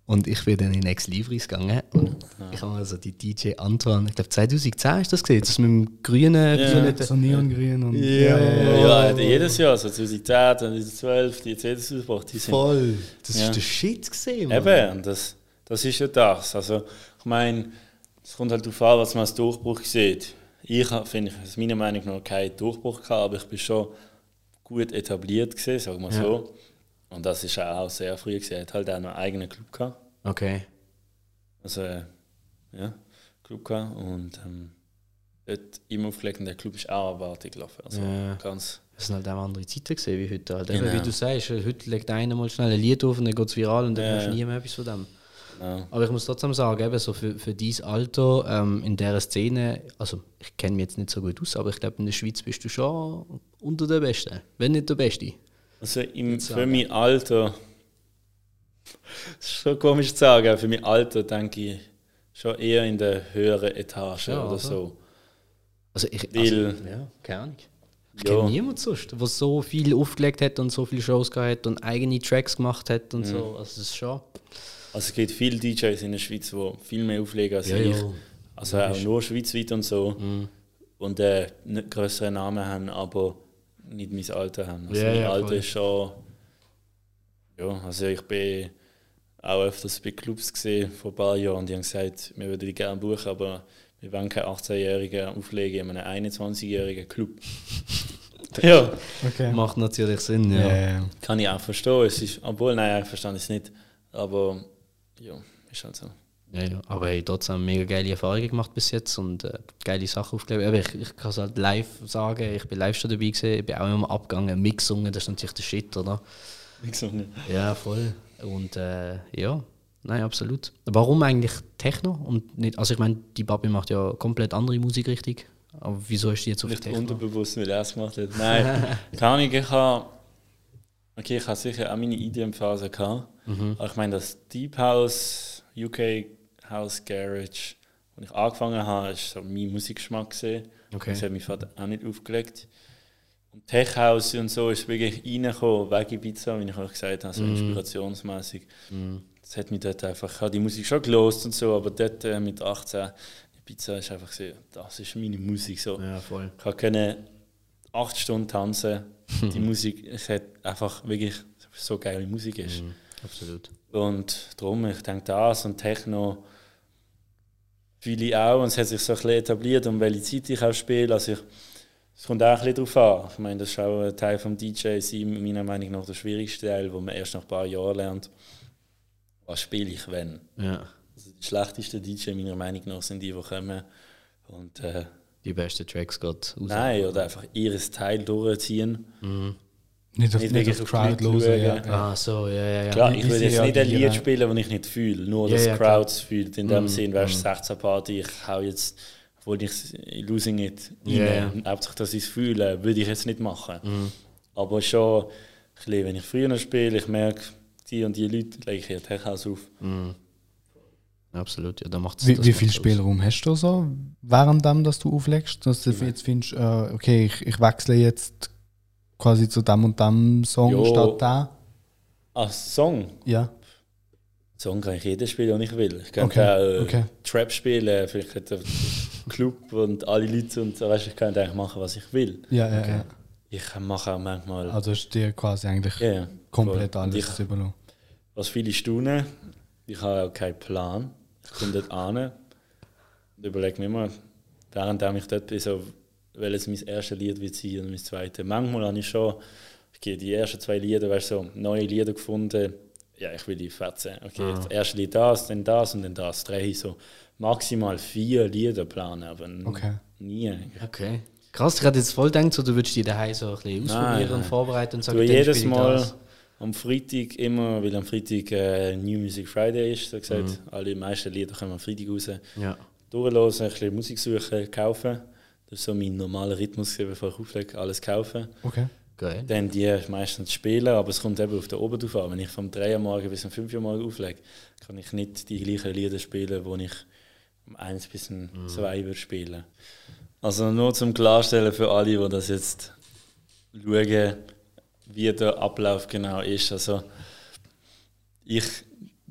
Und ich bin dann in Ex Libris gegangen und ich habe also die DJ Antoine, ich glaube 2010 ist das gesehen, das mit dem grünen, Ja. So neongrün und. Ja. Ja, ja, jedes Jahr, so 2010, 2012, die CDs ausgebracht, die sind Voll. Das Ja. ist der Shit gesehen. Eben, und das, das ist ja das. Also, ich meine, es kommt halt darauf an, was man als Durchbruch sieht. Ich habe, finde ich, aus meiner Meinung nach keinen Durchbruch gehabt, aber ich bin schon gut etabliert gesehen, sagen wir Ja. so. Und das ist auch sehr früh gesehen. Er hat halt auch noch einen eigenen Club gehabt. Okay. Also, äh, ja, Club gehabt. Und ähm, dort immer aufgelegt und der Club ist auch erwartet gelaufen. Also, Ja. ganz. Das sind halt auch andere Zeiten gesehen wie heute. Halt. Genau. Wie du sagst, heute legt einer mal schnell ein Lied auf und dann geht es viral und dann Ja, hörst du nie mehr etwas von dem. Ja. Aber ich muss trotzdem sagen, eben so für, für dieses Alter ähm, in dieser Szene, also ich kenne mich jetzt nicht so gut aus, aber ich glaube in der Schweiz bist du schon unter den Besten, wenn nicht der Beste. Also im, für mein Alter, das ist schon komisch zu sagen, für mein Alter denke ich schon eher in der höheren Etage Ja, oder oder? so. Also ich, Weil- also, ja, keine Ahnung. Ich Ja. kenne niemanden sonst, der so viel aufgelegt hat und so viele Shows gehabt hat und eigene Tracks gemacht hat und so. Also das ist schon... Also es gibt viele DJs in der Schweiz, die viel mehr auflegen als Ja, ich. ja. Also auch nur schweizweit und so. Mhm. Und äh, nicht größere Namen haben, aber nicht mein Alter haben. Also Ja, mein ja, Alter voll. ist schon. Ja, also ich bin auch öfters bei Clubs gesehen vor ein paar Jahren und die haben gesagt, wir würden die gerne buchen, aber wir wollen keinen 18-Jährigen auflegen in einem 21-jährigen Club. ja, Okay. Macht natürlich Sinn, ja. Ja. kann ich auch verstehen. Es ist, obwohl, nein, ich verstehe es nicht. Aber ja, ist halt so. Ja, ja. Aber hey, trotzdem mega geile Erfahrungen gemacht bis jetzt und äh, geile Sachen aufgelegt. Aber ich, ich kann es halt live sagen, ich bin live schon dabei gewesen, ich bin auch immer abgegangen, mitgesungen, das ist natürlich der Shit, oder? Wie nicht. Ja, voll. Und äh, ja, nein, absolut. Warum eigentlich Techno und nicht, also ich meine, die Babi macht ja komplett andere Musikrichtung, aber wieso ist die jetzt auf Vielleicht Techno? unterbewusst, weil er es gemacht hat. Nein, keine Ahnung, ich habe. Okay, ich habe sicher auch meine EDM-Phase gehabt. Mhm. Aber ich meine, das Deep House, UK House Garage, als ich angefangen habe, ist so mein Musikgeschmack gesehen. Okay. Das hat mich Vater auch nicht aufgelegt. Und Tech House und so ist wirklich reingekommen, wegen Ibiza, wie ich euch gesagt habe, so Mhm. inspirationsmäßig. Das hat mich dort einfach, ich habe die Musik schon gelost und so, aber dort äh, mit 18, Ibiza ist einfach so, das ist meine Musik so. Ja, voll. Ich konnte acht Stunden tanzen. Die Musik, es hat einfach wirklich so geile Musik ist. Absolut. Und darum, ich denke, das und Techno ich auch. Und es hat sich so ein bisschen etabliert, um welche Zeit ich auch spiele. Also ich, es kommt auch ein bisschen darauf an. Ich meine, das ist auch ein Teil vom DJ sein, meiner Meinung nach der schwierigste Teil, wo man erst nach ein paar Jahren lernt. Was spiele ich wenn? Ja, Also die schlechtesten DJ meiner Meinung nach sind die, die kommen und äh, die besten Tracks gerade raus. nein, oder einfach ihres Teil durchziehen. Nicht auf, Nicht nicht wirklich auf Crowd hören. Ja, schauen. ja. Ah, so, ja, ja, ja. Klar, ich würde jetzt nicht ein. Lied spielen, das ich nicht fühle, nur dass ja. Crowds fühlt. In dem Sinn, weißt du, 16 Party, ich hau jetzt, obwohl ich in Losing it rein, Ja, ja. hauptsächlich, dass ich es fühle, würde ich jetzt nicht machen. Mhm. Aber schon, wenn ich früher spiele, ich merke, die und die Leute lege ich hier Tech House auf. Mhm. Absolut, ja, da macht Wie, wie viel Spielraum hast du so, während dem, dass du auflegst? Dass du jetzt findest, äh, okay, ich, ich wechsle jetzt quasi zu dem und dem Song Jo. statt da? Ah, Song. Ja. Song kann ich jeden spielen, den ich will. Ich kann Okay, auch äh, okay. Trap spielen, vielleicht der Club und alle Leute und so, weißt, ich kann eigentlich machen, was ich will. Ja, ja, ja. Ich mache auch manchmal. Also ist dir quasi eigentlich Ja, komplett voll. Alles Ich, überlassen. was viele staunen, ich habe auch keinen Plan. Ich komme dort an und überlege mir immer, während ich dort bin, so, welches mein erstes Lied wird sein und mein zweites. Manchmal habe ich schon, gehe die ersten zwei Lieder, weißt du, so neue Lieder gefunden. Ja, ich will die fetzen. Okay, das erste Lied das, dann das und dann das. Drei so maximal vier Lieder planen, aber Okay. nie. eigentlich. Okay. Krass, ich hatte jetzt voll gedacht, so, du würdest die daheim so ein bisschen ausprobieren nein. und vorbereiten und sagen, dann jedes Mal das. am Freitag immer, weil am Freitag äh, New Music Friday ist, so gesagt, Mhm. alle meisten Lieder kommen am Freitag raus. Ja. Durchhören, ein bisschen Musik suchen, kaufen. Das ist so mein normaler Rhythmus, bevor ich auflege, alles kaufen. Okay. Geil. Dann die meistens spielen, aber es kommt eben auf den Oben drauf an. Wenn ich vom 3 Uhr morgen bis um 5 Uhr morgen auflege, kann ich nicht die gleichen Lieder spielen, die ich um 1 bis um 2 würde spielen. Also nur zum Klarstellen für alle, die das jetzt schauen, wie der Ablauf genau ist. Also ich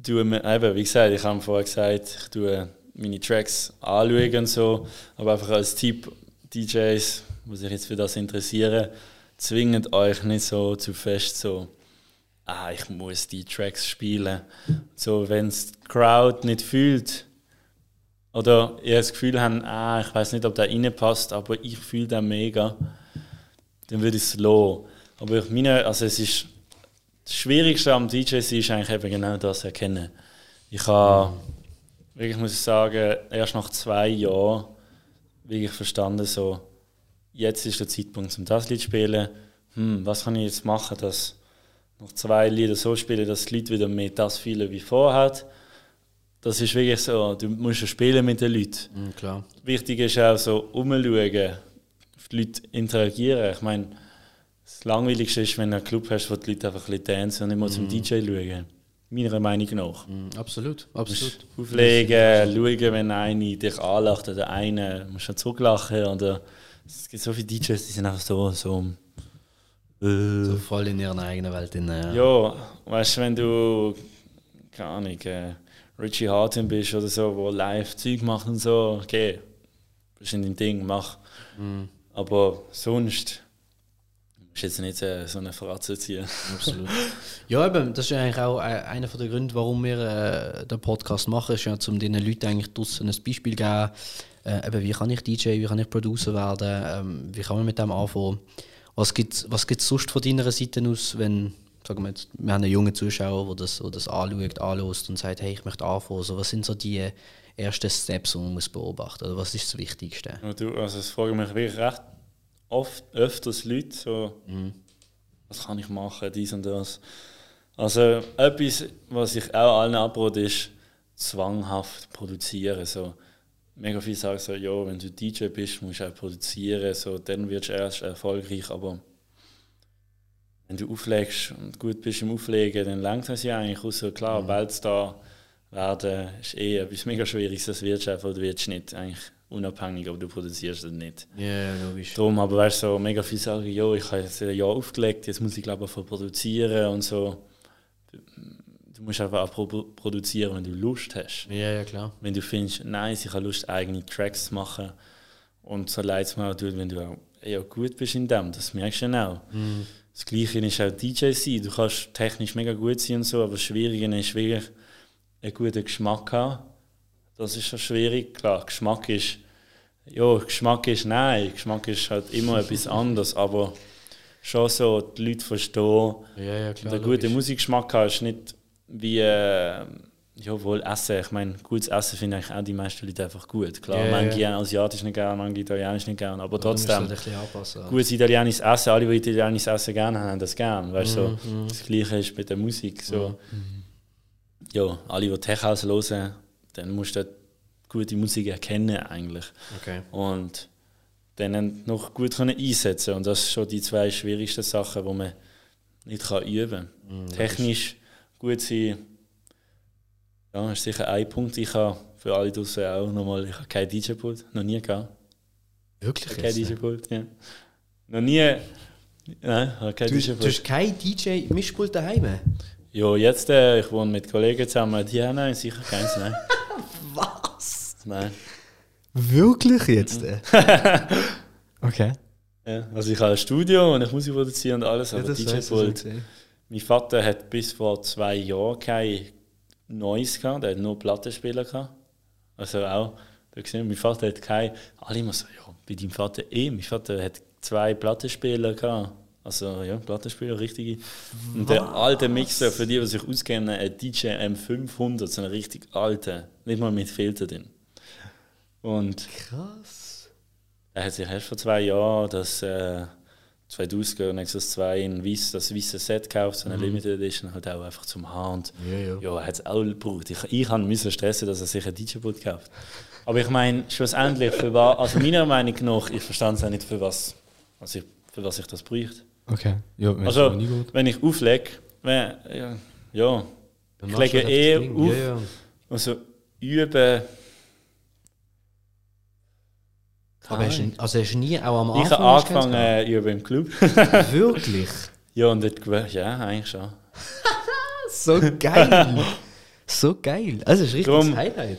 tue mir, eben, wie gesagt, ich habe vorher gesagt, ich tue meine Tracks anschauen und so, aber einfach als Tipp, DJs, die sich jetzt für das interessieren, zwingt euch nicht so zu fest so, ah, ich muss die Tracks spielen. So, wenn es die Crowd nicht fühlt, oder ihr das Gefühl habt, ah, ich weiß nicht, ob der reinpasst, aber ich fühle den mega, dann würde ich es lassen. Aber ich meine, also es ist das Schwierigste am DJ ist eigentlich eben genau das erkennen. Ich habe, wirklich muss ich sagen, erst nach zwei Jahren wirklich verstanden, so, jetzt ist der Zeitpunkt, um das Lied zu spielen. Hm, was kann ich jetzt machen, dass noch zwei Lieder so spielen, dass die Leute wieder mehr das fühlen wie vorher. Das ist wirklich so, du musst ja spielen mit den Leuten. Mhm, klar. Wichtig ist auch so, umschauen, auf die Leute interagieren. Ich meine, das Langweiligste ist, wenn du einen Club hast, wo die Leute einfach ein bisschen tanzen und nicht mal zum DJ schauen. Meiner Meinung nach. Mhm, absolut, absolut. Auflegen, schauen, wenn einer dich anlacht oder einer musst du zurücklachen. Oder es gibt so viele DJs, die sind einfach so, so äh, So voll in ihrer eigenen Welt. In, äh, ja, weißt du, wenn du, keine Ahnung, äh, Richie Harton bist oder so, wo live Zeug macht und so, okay, bist in dem Ding, mach. Aber sonst du jetzt nicht äh, so eine Fratze ziehen. Absolut. ja, eben, das ist eigentlich auch äh, einer der Gründe, warum wir äh, den Podcast machen, ist ja, um diesen Leuten eigentlich draussen ein Beispiel zu geben, äh, eben, wie kann ich DJ, wie kann ich Producer werden, ähm, wie kann man mit dem anfangen. Was gibt es was gibt's sonst von deiner Seite aus, wenn, sagen wir jetzt, wir haben einen jungen Zuschauer, der das, der das anschaut, anlässt und sagt, hey, ich möchte anfangen. So, was sind so die ersten Steps, die man muss beobachten Oder was ist das Wichtigste? Du, also es fragen mich wirklich recht oft, öfters Leute, so, was kann ich machen, dies und das. Also etwas, was ich auch allen abrate, ist zwanghaft produzieren. So, mega viele sagen so, ja, wenn du DJ bist, musst du auch produzieren, so, dann wirst du erst erfolgreich, aber wenn du auflegst und gut bist im Auflegen, dann langt das ja eigentlich aus. So, klar, mhm. Weltstar werden ist eh etwas mega Schwieriges, das wirst du einfach oder wirst du nicht. Eigentlich unabhängig, ob du produzierst oder nicht. Ja, yeah, logisch. Darum, aber weißt du, so mega viele sagen, ja, ich habe jetzt ein Jahr aufgelegt, jetzt muss ich glaube ich produzieren und so. Du, musst einfach auch pro produzieren, wenn du Lust hast. Ja, ja, klar. Wenn du findest, nice, ich habe Lust, eigene Tracks zu machen und so leid es mir auch tut, wenn du auch ja, gut bist in dem, das merkst du dann auch. Mhm. Das Gleiche ist auch DJ sein. Du kannst technisch mega gut sein und so, aber das Schwierige ist wirklich, einen guten Geschmack haben. Das ist schon schwierig. Klar, Geschmack ist, ja, Geschmack ist nein, Geschmack ist halt immer etwas anderes, aber schon so die Leute verstehen. Ja, ja, klar. Der gute Musikgeschmack ist nicht wie, äh, ja, wohl Essen. Ich meine, gutes Essen finden eigentlich auch die meisten Leute einfach gut. Klar, Ja, manche ja. asiatisch nicht gerne, manche italienisch nicht gerne, aber trotzdem. halt. Gutes italienisches Essen, alle, die italienisches Essen gerne haben, das gerne. Weißt, Mhm, so. Das Gleiche ist mit der Musik. So. Ja, alle, die Tech House hören, dann musst du gute Musik erkennen eigentlich. Okay. Und dann noch gut können einsetzen Und das sind schon die zwei schwierigsten Sachen, die man nicht kann üben kann. Technisch gut sein, ja, ist sicher ein Punkt. Ich habe für alle draußen auch nochmal, ich habe kein DJ-Pult, noch nie gehabt. Wirklich Kein? DJ-Pult, ja. Noch nie. Nein, habe kein Du, du DJ-Pult. hast kein DJ-Mischpult daheim? Ja, jetzt, äh, ich wohne mit Kollegen zusammen. Die haben nein, sicher keins, nein. Was? nein. Wirklich jetzt? okay. Ja, also ich habe ein Studio und ich Musik produzieren und alles, aber ich DJ-Pult. Mein Vater hat bis vor zwei Jahren kein Neues gehabt, der hat nur Plattenspieler gehabt. Also auch, da gesehen, mein Vater hat kein, alle immer so, ja, bei deinem Vater eh, mein Vater hat zwei Plattenspieler gehabt. Also ja, Plattenspieler, richtige. Und der alte Mixer, für die, die sich auskennen, ein DJ M500, so ein richtig alter, nicht mal mit Filter drin. Und Krass. er hat sich erst vor zwei Jahren das äh, 2000er Nexus 2 in weiss, das weiße Set gekauft, so eine Limited Edition, halt auch einfach zum Haar. Und Ja, ja. ja, er hat es auch gebraucht. Ich, ich müssen stressen, dass er sich ein DJ-Boot kauft. Aber ich meine, schlussendlich, für was, also meiner Meinung nach, ich verstand es auch nicht, für was, also ich, für was ich das bräuchte. Okay. Ja, Also, wenn ich auflege, wenn, ja, ja, ich lege eh auf, Ja, ja. also üben. Aber hast du, also hast du nie auch am Anfang Ich habe angefangen äh, üben im Club. Wirklich? Ja, und dort, ja, eigentlich schon. So geil! so geil. Also, das ist richtig Drum- Highlight.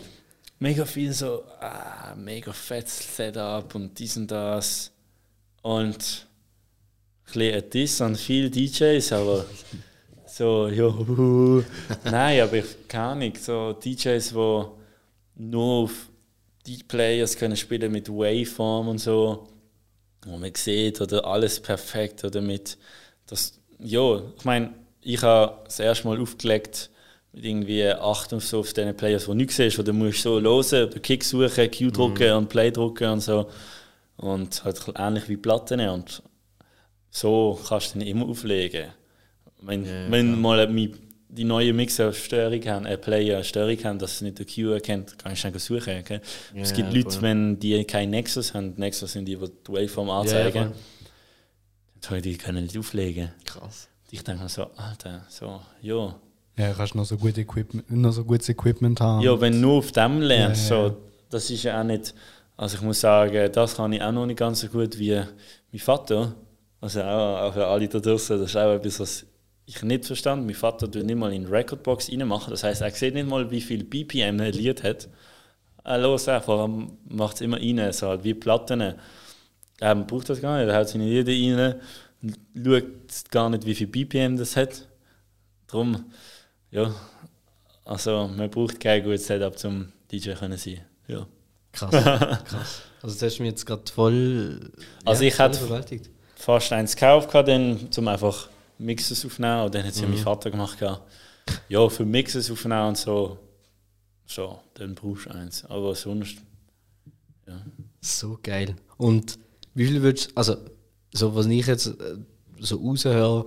Mega viel so, ah, mega fettes Setup und dies und das. Und ein bisschen an viele DJs, aber so, ja, nein, aber ich kann nicht. So DJs, die nur auf die Players können spielen mit Waveform und so, wo man sieht, oder alles perfekt, oder mit das, ja, ich meine, ich habe das erste Mal aufgelegt mit irgendwie acht und so auf diesen Players, die du nicht siehst, oder musst so hören, oder Kick suchen, Q drücken und Play drücken und so. Und halt ähnlich wie Platten. Und so kannst du dann immer auflegen. Wenn, Ja, wenn mal mi- die neue Mixer eine Störung haben, ein Player eine Störung haben, dass es nicht der Q erkennt, kannst du dann suchen. Okay? es Ja, gibt Leute, voll. wenn die keinen Nexus haben, Nexus sind die, die die Waveform anzeigen, dann die können nicht auflegen. Krass. Ich denke so, Alter, so, ja. Ja, kannst noch so, gut Equipment, noch so gutes Equipment haben. Ja, wenn du nur auf dem lernst, ja. so, das ist ja auch nicht, also ich muss sagen, das kann ich auch noch nicht ganz so gut wie mein Vater. Also auch, auch für alle da draußen, das ist auch etwas, was ich nicht verstanden Mein Vater tut nicht mal in die Recordbox reinmachen, das heißt, er sieht nicht mal, wie viel BPM ein Lied hat. Er los einfach, er macht es immer rein, so halt wie Platten. Er braucht das gar nicht, er haut seine Lieder rein, schaut gar nicht, wie viel BPM das hat. Darum, ja, also man braucht kein gutes Setup zum DJ können sein. Ja. Krass. Krass. Also, das hast du mich jetzt gerade voll. Also ich voll hätte- verwaltigt. Fast eins gekauft, dann, zum einfach Mixes aufnehmen und dann hat es ja mein Vater gemacht. Ja, für Mixes aufnehmen und so, schon, dann brauchst du eins. Aber sonst, ja. So geil. Und wie viel würdest du, also, so was ich jetzt äh, so raushöre,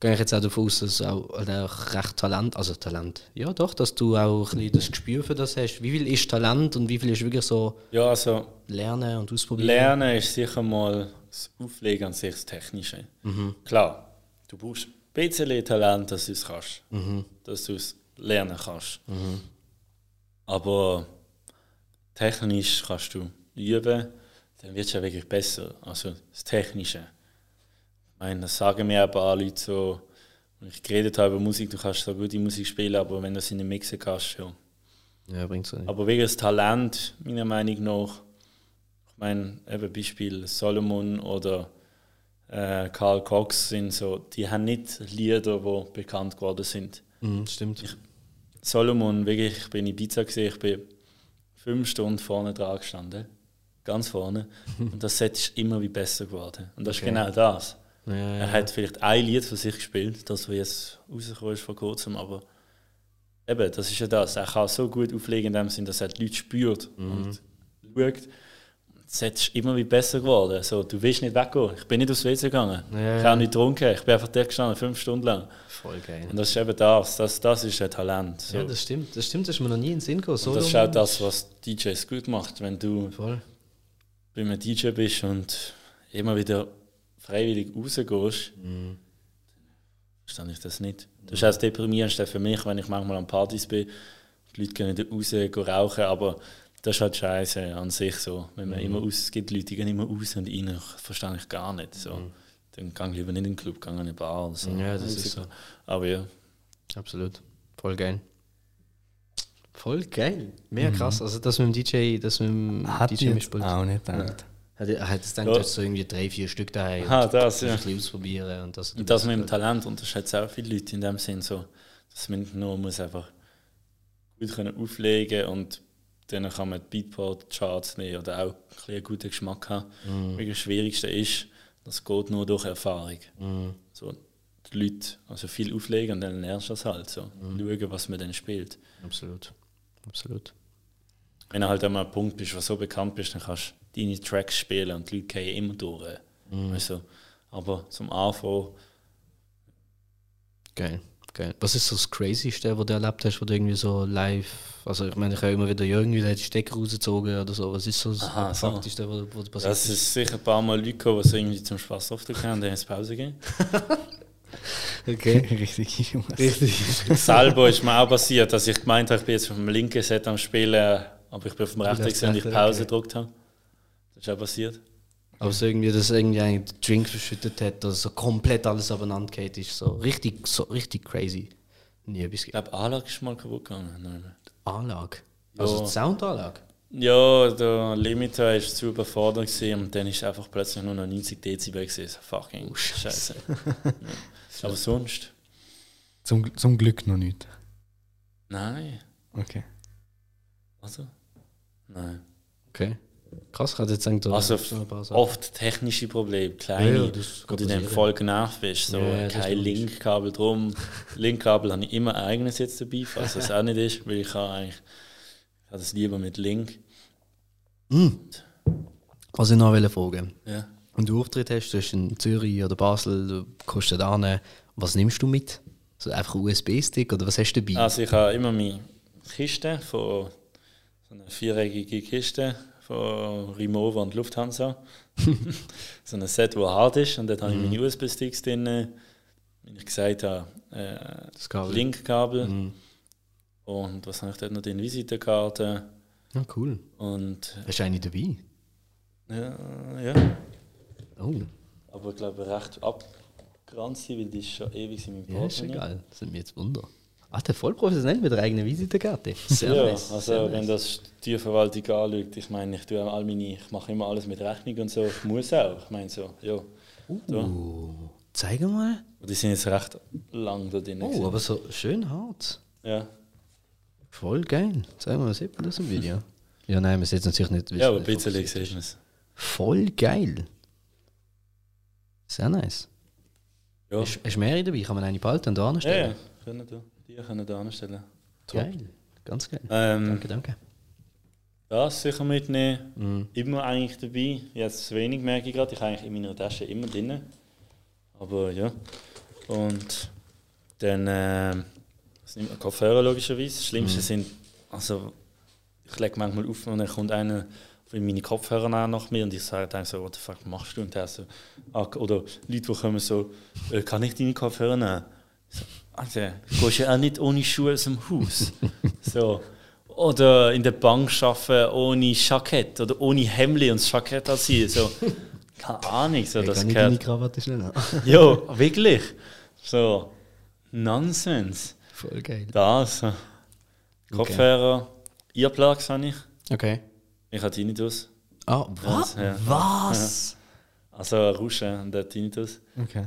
gehe ich jetzt auch davon aus, dass du auch, auch recht Talent, also Talent, ja doch, dass du auch ein bisschen das Gespür für das hast. Wie viel ist Talent und wie viel ist wirklich so Ja, also Lernen und Ausprobieren? Lernen ist sicher mal das Auflegen an sich das Technische. Klar, du brauchst ein bisschen Talent, dass du es kannst. Dass du es lernen kannst. Aber technisch kannst du üben, dann wird es ja wirklich besser. Also das Technische. Ich meine, das sagen mir ein paar Leute so, wenn ich geredet habe über Musik, du kannst so gute Musik spielen, aber wenn du es in den Mixen kannst, ja. Ja, bringt so nicht. Aber wegen das Talent, meiner Meinung nach, ich meine, eben Beispiel Solomon oder äh, Karl Cox sind so, die haben nicht Lieder, die bekannt geworden sind. Mhm, stimmt. Solomon, wirklich, ich bin in Ibiza gesehen, ich bin fünf Stunden vorne dran gestanden. Ganz vorne. Und das Set ist immer wie besser geworden. Und das Okay. ist genau das. ja, ja, Er hat vielleicht ein Lied für sich gespielt, das, was jetzt rausgekommen ist vor kurzem, aber eben, das ist ja das. Er kann so gut auflegen in dem Sinn, dass er die Leute spürt und schaut. Set ist immer wie besser geworden. So, du willst nicht weggehen. Ich bin nicht aufs WC gegangen. Ja, Ich habe nicht getrunken. Ich bin einfach dort gestanden, fünf Stunden lang. Voll geil. Und das ist eben das. Das, das ist ein Talent. So. Ja, das stimmt. Das stimmt, das ist mir noch nie in den Sinn gekommen. und das ist auch das, was DJs gut macht. Wenn du Voll. bei einem DJ bist und immer wieder freiwillig rausgehst, verstehe ich das nicht. Das ist auch das Deprimierendste für mich, wenn ich manchmal an Partys bin, die Leute gehen nicht raus, gehen rauchen, aber das ist halt scheiße an sich so. Wenn man immer aus, es gibt Leute, die gehen immer raus und rein, verstehe ich gar nicht. So. Dann gehe ich lieber nicht in den Club, gehe in eine Bar oder so. Ja, das ist so. Aber ja, Absolut. Voll geil. Voll geil. Mega krass. Also das mit dem DJ, das mit dem Hat DJ mitspielt. auch nicht gedacht. Hat er hat jetzt gedacht, Ja. so irgendwie drei, vier Stück daheim. Ah, und das, ja. ein bisschen ausprobieren. Und das, Und das mit dem Talent unterschätzen auch viele Leute in dem Sinn so, dass man nur muss einfach gut können auflegen und dann kann man die Beatport-Charts nehmen oder auch ein einen guten Geschmack haben. Weil Das Schwierigste ist, das geht nur durch Erfahrung. Mhm. So, die Leute, also viel auflegen und dann lernst du das halt so. Mhm. Schauen, was man dann spielt. Absolut. Absolut. Wenn du halt einmal ein Punkt bist, was so bekannt bist, dann kannst du deine Tracks spielen und die Leute gehen immer durch. Mhm. Also, aber zum Anfang Geil. Geil. Was ist so das Crazyste, was du erlebt hast, wo du irgendwie so live. Also, ich meine, ich habe immer wieder irgendwie den Stecker rausgezogen oder so. Was ist so das Aha, so. Faktischste, was, was passiert Das ist sicher ein paar Mal Leute gekommen, die so irgendwie zum Spaß drauf haben, dann ins Pause gehen. Okay. Richtig. Richtig. Selber ist mir auch passiert, dass ich gemeint habe, ich bin jetzt auf dem linken Set am Spielen, aber ich bin auf dem rechten und ich Pause okay. gedrückt habe. Das ist auch passiert. Aber so irgendwie, dass irgendwie einen Drink verschüttet hat oder so komplett alles abeinander geht, ist so richtig, so richtig crazy. Nie etwas Ich glaube, Anlage ist mal kaputt gegangen. Nein. Anlage. Also Ja. die Soundanlage. Ja, der Limiter war zu überfordert gewesen und dann ist einfach plötzlich nur noch 90 Dezibel gewesen. So fucking Oh, Scheiße. Scheiße. ja. Aber sonst? Zum, zum Glück noch nicht. Nein. Okay. Also? Nein. Okay. Krass, ich hatte jetzt gedacht, da Also oft technische Probleme, kleine, Ja, ja, das dann passieren. voll genervt bist. So, Ja, kein. Linkkabel drum. Linkkabel habe ich immer ein eigenes jetzt dabei, falls das auch nicht ist, weil ich habe eigentlich ich habe das lieber mit Link. Was ich noch wollte fragen Ja. Wenn du Auftritt hast, du bist in Zürich oder Basel, du kommst da hin, was nimmst du mit? So einfach einen USB-Stick oder was hast du dabei? Also ich habe immer meine Kiste von so eine viereckige Kiste von Rimowa und Lufthansa. so ein Set, das hart ist und dort habe ich meine USB-Sticks drin. Wie ich gesagt habe, äh, das Kabel. Linkkabel. Mhm. Und was habe ich dort noch drin? Visitenkarte. Ja, cool. Und Hast du eine dabei? ja, ja. Oh, aber ich glaube recht abgeranzt, weil die ist schon ewig in meinem ja, ist Portemonnaie. egal. Das sind mir jetzt Wunder. Der voll professionell mit der eigenen Visitenkarte. Sehr ja, nice. also sehr wenn nice. das die Verwaltung anschaut, ich meine, ich tue all meine, ich mache immer alles mit Rechnung und so, ich muss auch. Ich meine so, ja. So. Uh, zeig mal. Die sind jetzt recht lang da drin. Oh, gewesen. aber so schön hart. ja. Voll geil. Zeig mal, sieht man das im Video? Ja, nein, man sieht es natürlich nicht. ja, aber ein bisschen siehst du es. Voll geil. Sehr nice. Ja. Hast du mehrere dabei? Kann man eine behalten und da ja, anstellen? ja, können da. Die können da anstellen. Geil. Ganz geil. Ähm, Danke, danke. das sicher mitnehmen. Mhm. Immer eigentlich dabei. Jetzt wenig merke ich gerade. Ich habe eigentlich in meiner Tasche immer drin. Aber ja. Und dann äh, nimmt man Kopfhörer logischerweise. Das Schlimmste sind, also ich lege manchmal auf und dann kommt einer von meine Kopfhörer nach mir und ich sage dann so, what the fuck machst du? Und der so, oder Leute, die kommen so, äh, kann ich deine Kopfhörer nehmen? So, Alter, du gehst ja auch nicht ohne Schuhe aus dem Haus. so. Oder in der Bank arbeiten ohne Jackett oder ohne Hemd und das Jackett anziehen. So. Keine Ahnung, so, Hey, das kann ich gehört. deine Krawatte schnell an? Ja, wirklich. So, Nonsens. Voll geil. Das. Kopfhörer, Earplugs habe ich. Okay. Ich habe Tinnitus. Ah, was? Ja. Was? Also Rauschen und der Tinnitus. Okay.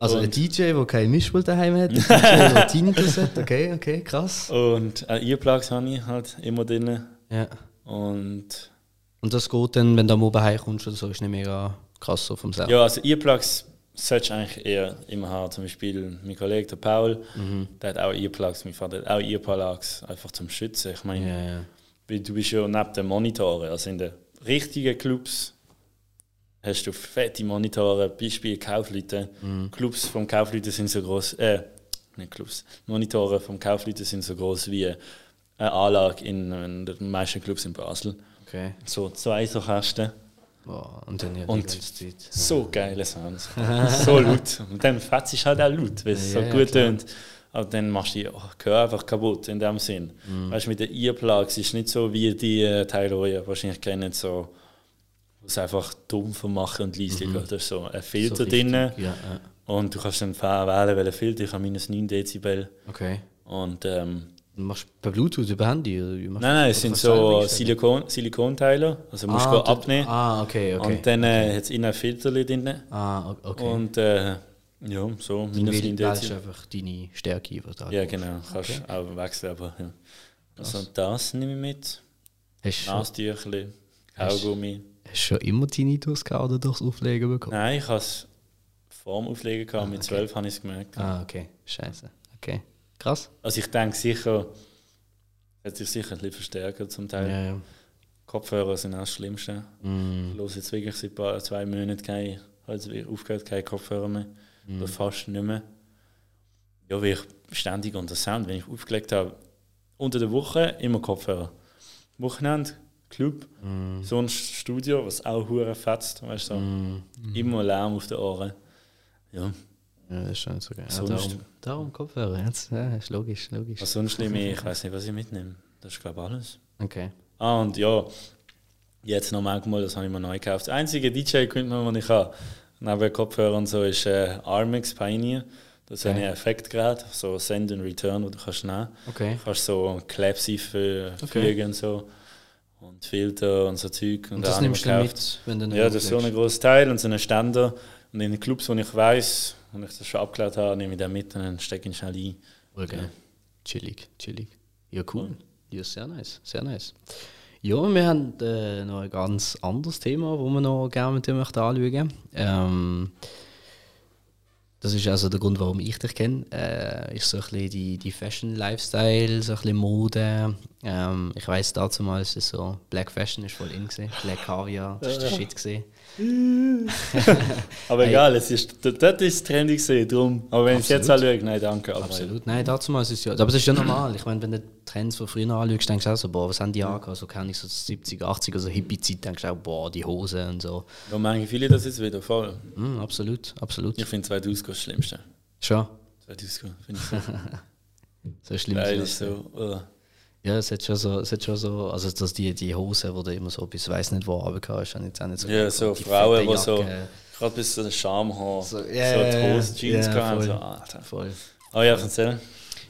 Also ein Und- DJ, der kein Mischpult daheim hat, ein DJ, der Tinnitus hat. Okay, okay, krass. Und äh, Earplugs habe ich halt immer drin. Ja. Und Und das geht dann, wenn du am Oben heimkommst oder so, ist nicht mega krass so vom Sound. ja, also Earplugs solltest du eigentlich eher immer haben. Zum Beispiel mein Kollege, der Paul, Mhm. der hat auch Earplugs. Mein Vater hat auch Earplugs, einfach zum Schützen. Ich meine, Ja, ja. Du bist ja neben den Monitoren, also in den richtigen Clubs hast du fette Monitore, Beispiel Kaufleute. Clubs vom Kaufleute sind so groß, äh, nicht Clubs, Monitore vom Kaufleute sind so groß wie eine Anlage in, in den meisten Clubs in Basel. Okay. So zwei so Kästen, Boah, und dann ja Und- so geile Sounds, so laut. Und dann fetzt es halt auch laut, weil es Ja, so ja, gut tönt. Aber dann machst du die oh, Gehör einfach kaputt in dem Sinn. Mhm. Weißt du, mit den Earplugs ist nicht so wie die äh, Teile, die ihr wahrscheinlich kennt, so, es einfach dumpfer machen und leise mhm. oder so. Ein Filter So drin Ja, ja. und du kannst dann wählen, welchen Filter. Ich habe minus 9 Dezibel. Okay. Und, ähm, machst du per Bluetooth über Handy? Oder nein, nein, du- es sind du so? Silikon, Silikonteile, also musst du ah, ah, abnehmen. Ah, okay, okay. Und dann äh, hat es innen ein Filter drin. ah, okay. Und äh, ja, so, Dann minus 9 wähl- wählst Dezibel. du einfach deine Stärke. Du da Ja, genau, kannst auch wechseln, aber ja. Also das nehme ich mit. Hast du Nastüchli, Kaugummi. Hast du schon immer Tinnitus gehabt oder durchs Auflegen bekommen? Nein, ich habe es vor dem Auflegen gehabt, mit okay. 12 habe ich es gemerkt. Ah, okay. Scheiße. Okay. Krass. Also ich denke sicher, hat sich sicher ein bisschen verstärkt zum Teil. Ja, ja. Kopfhörer sind auch das Schlimmste. Mm. Ich höre jetzt wirklich seit paar, zwei Monaten keine, also aufgehört, keine Kopfhörer mehr. Mhm. Oder fast nicht mehr. Ja, weil ich ständig unter Sound, wenn ich aufgelegt habe, unter der Woche immer Kopfhörer. Wochenende, Club, Mm. sonst Studio, was auch hure fetzt, weißt du, so. Mm. immer Lärm auf den Ohren. Ja, Ja, das ist schon so geil. Ja, darum, darum Kopfhörer. Jetzt, ja, ist logisch, logisch. was sonst nehme ich, ich weiß nicht, was ich mitnehme. Das ist glaube ich alles. Okay. Ah, und ja, Jetzt noch manchmal, das habe ich mir neu gekauft. Das einzige DJ-Equipment, das ich habe, neben Kopfhörer und so, ist äh, Armix Pioneer. Das ist Okay. ein Effektgerät, so Send and Return, wo du kannst nehmen. Okay. Du kannst so Clapsy für Okay. und so. Und Filter und so Zeug. Und da das nimmst du mit, wenn du Ja, das ist so ein großes Teil und so ein Ständer. Und in den Clubs, wo ich weiß, und ich das schon abgeklärt habe, nehme ich den mit und dann stecke ich ihn schnell ein. Okay. Ja. Chillig, chillig. Ja, cool. Ja, sehr nice, sehr nice. Ja, wir haben äh, noch ein ganz anderes Thema, wo wir noch gerne mit dir möchten anschauen. Ähm, das ist also der Grund, warum ich dich kenne. Äh, ist so ein bisschen die, die Fashion-Lifestyle, so ein bisschen Mode. Ähm, ich weiss dazu mal, es ist so, Black Fashion ist voll in gesehen. Black Caviar, das ist der Shit gesehen. Aber Hey. egal, es ist, das, ist trendy gesehen, drum. Aber wenn ich es jetzt Absolut. anschaue, nein, danke. Aber Absolut. Nein, dazu mal ist es ja. Aber das ist ja normal. Ich meine, wenn du Trends von früher anschaust, denkst du auch so, boah, was haben die angehabt? So kenne ich so 70, 80, also Hippie-Zeit, denkst du auch, boah, die Hose und so. Da merken viele das jetzt wieder voll. Mm, absolut, absolut. Ich finde 2000 das Schlimmste. Schon. 2000 finde ich so So schlimm geil. ist so, uh. Ja, es hat schon so, es hat schon so, also dass die, die Hose, die du immer so bis weiß nicht wo runtergehauen hast, ist jetzt auch nicht so Ja, so Die Frauen, die so, gerade bis zu den Schamhaar, so, So, so ja, ja, die ja. Hose-Jeans Ja, gehabt. voll. So, Alter. Voll. Oh ja, erzähl.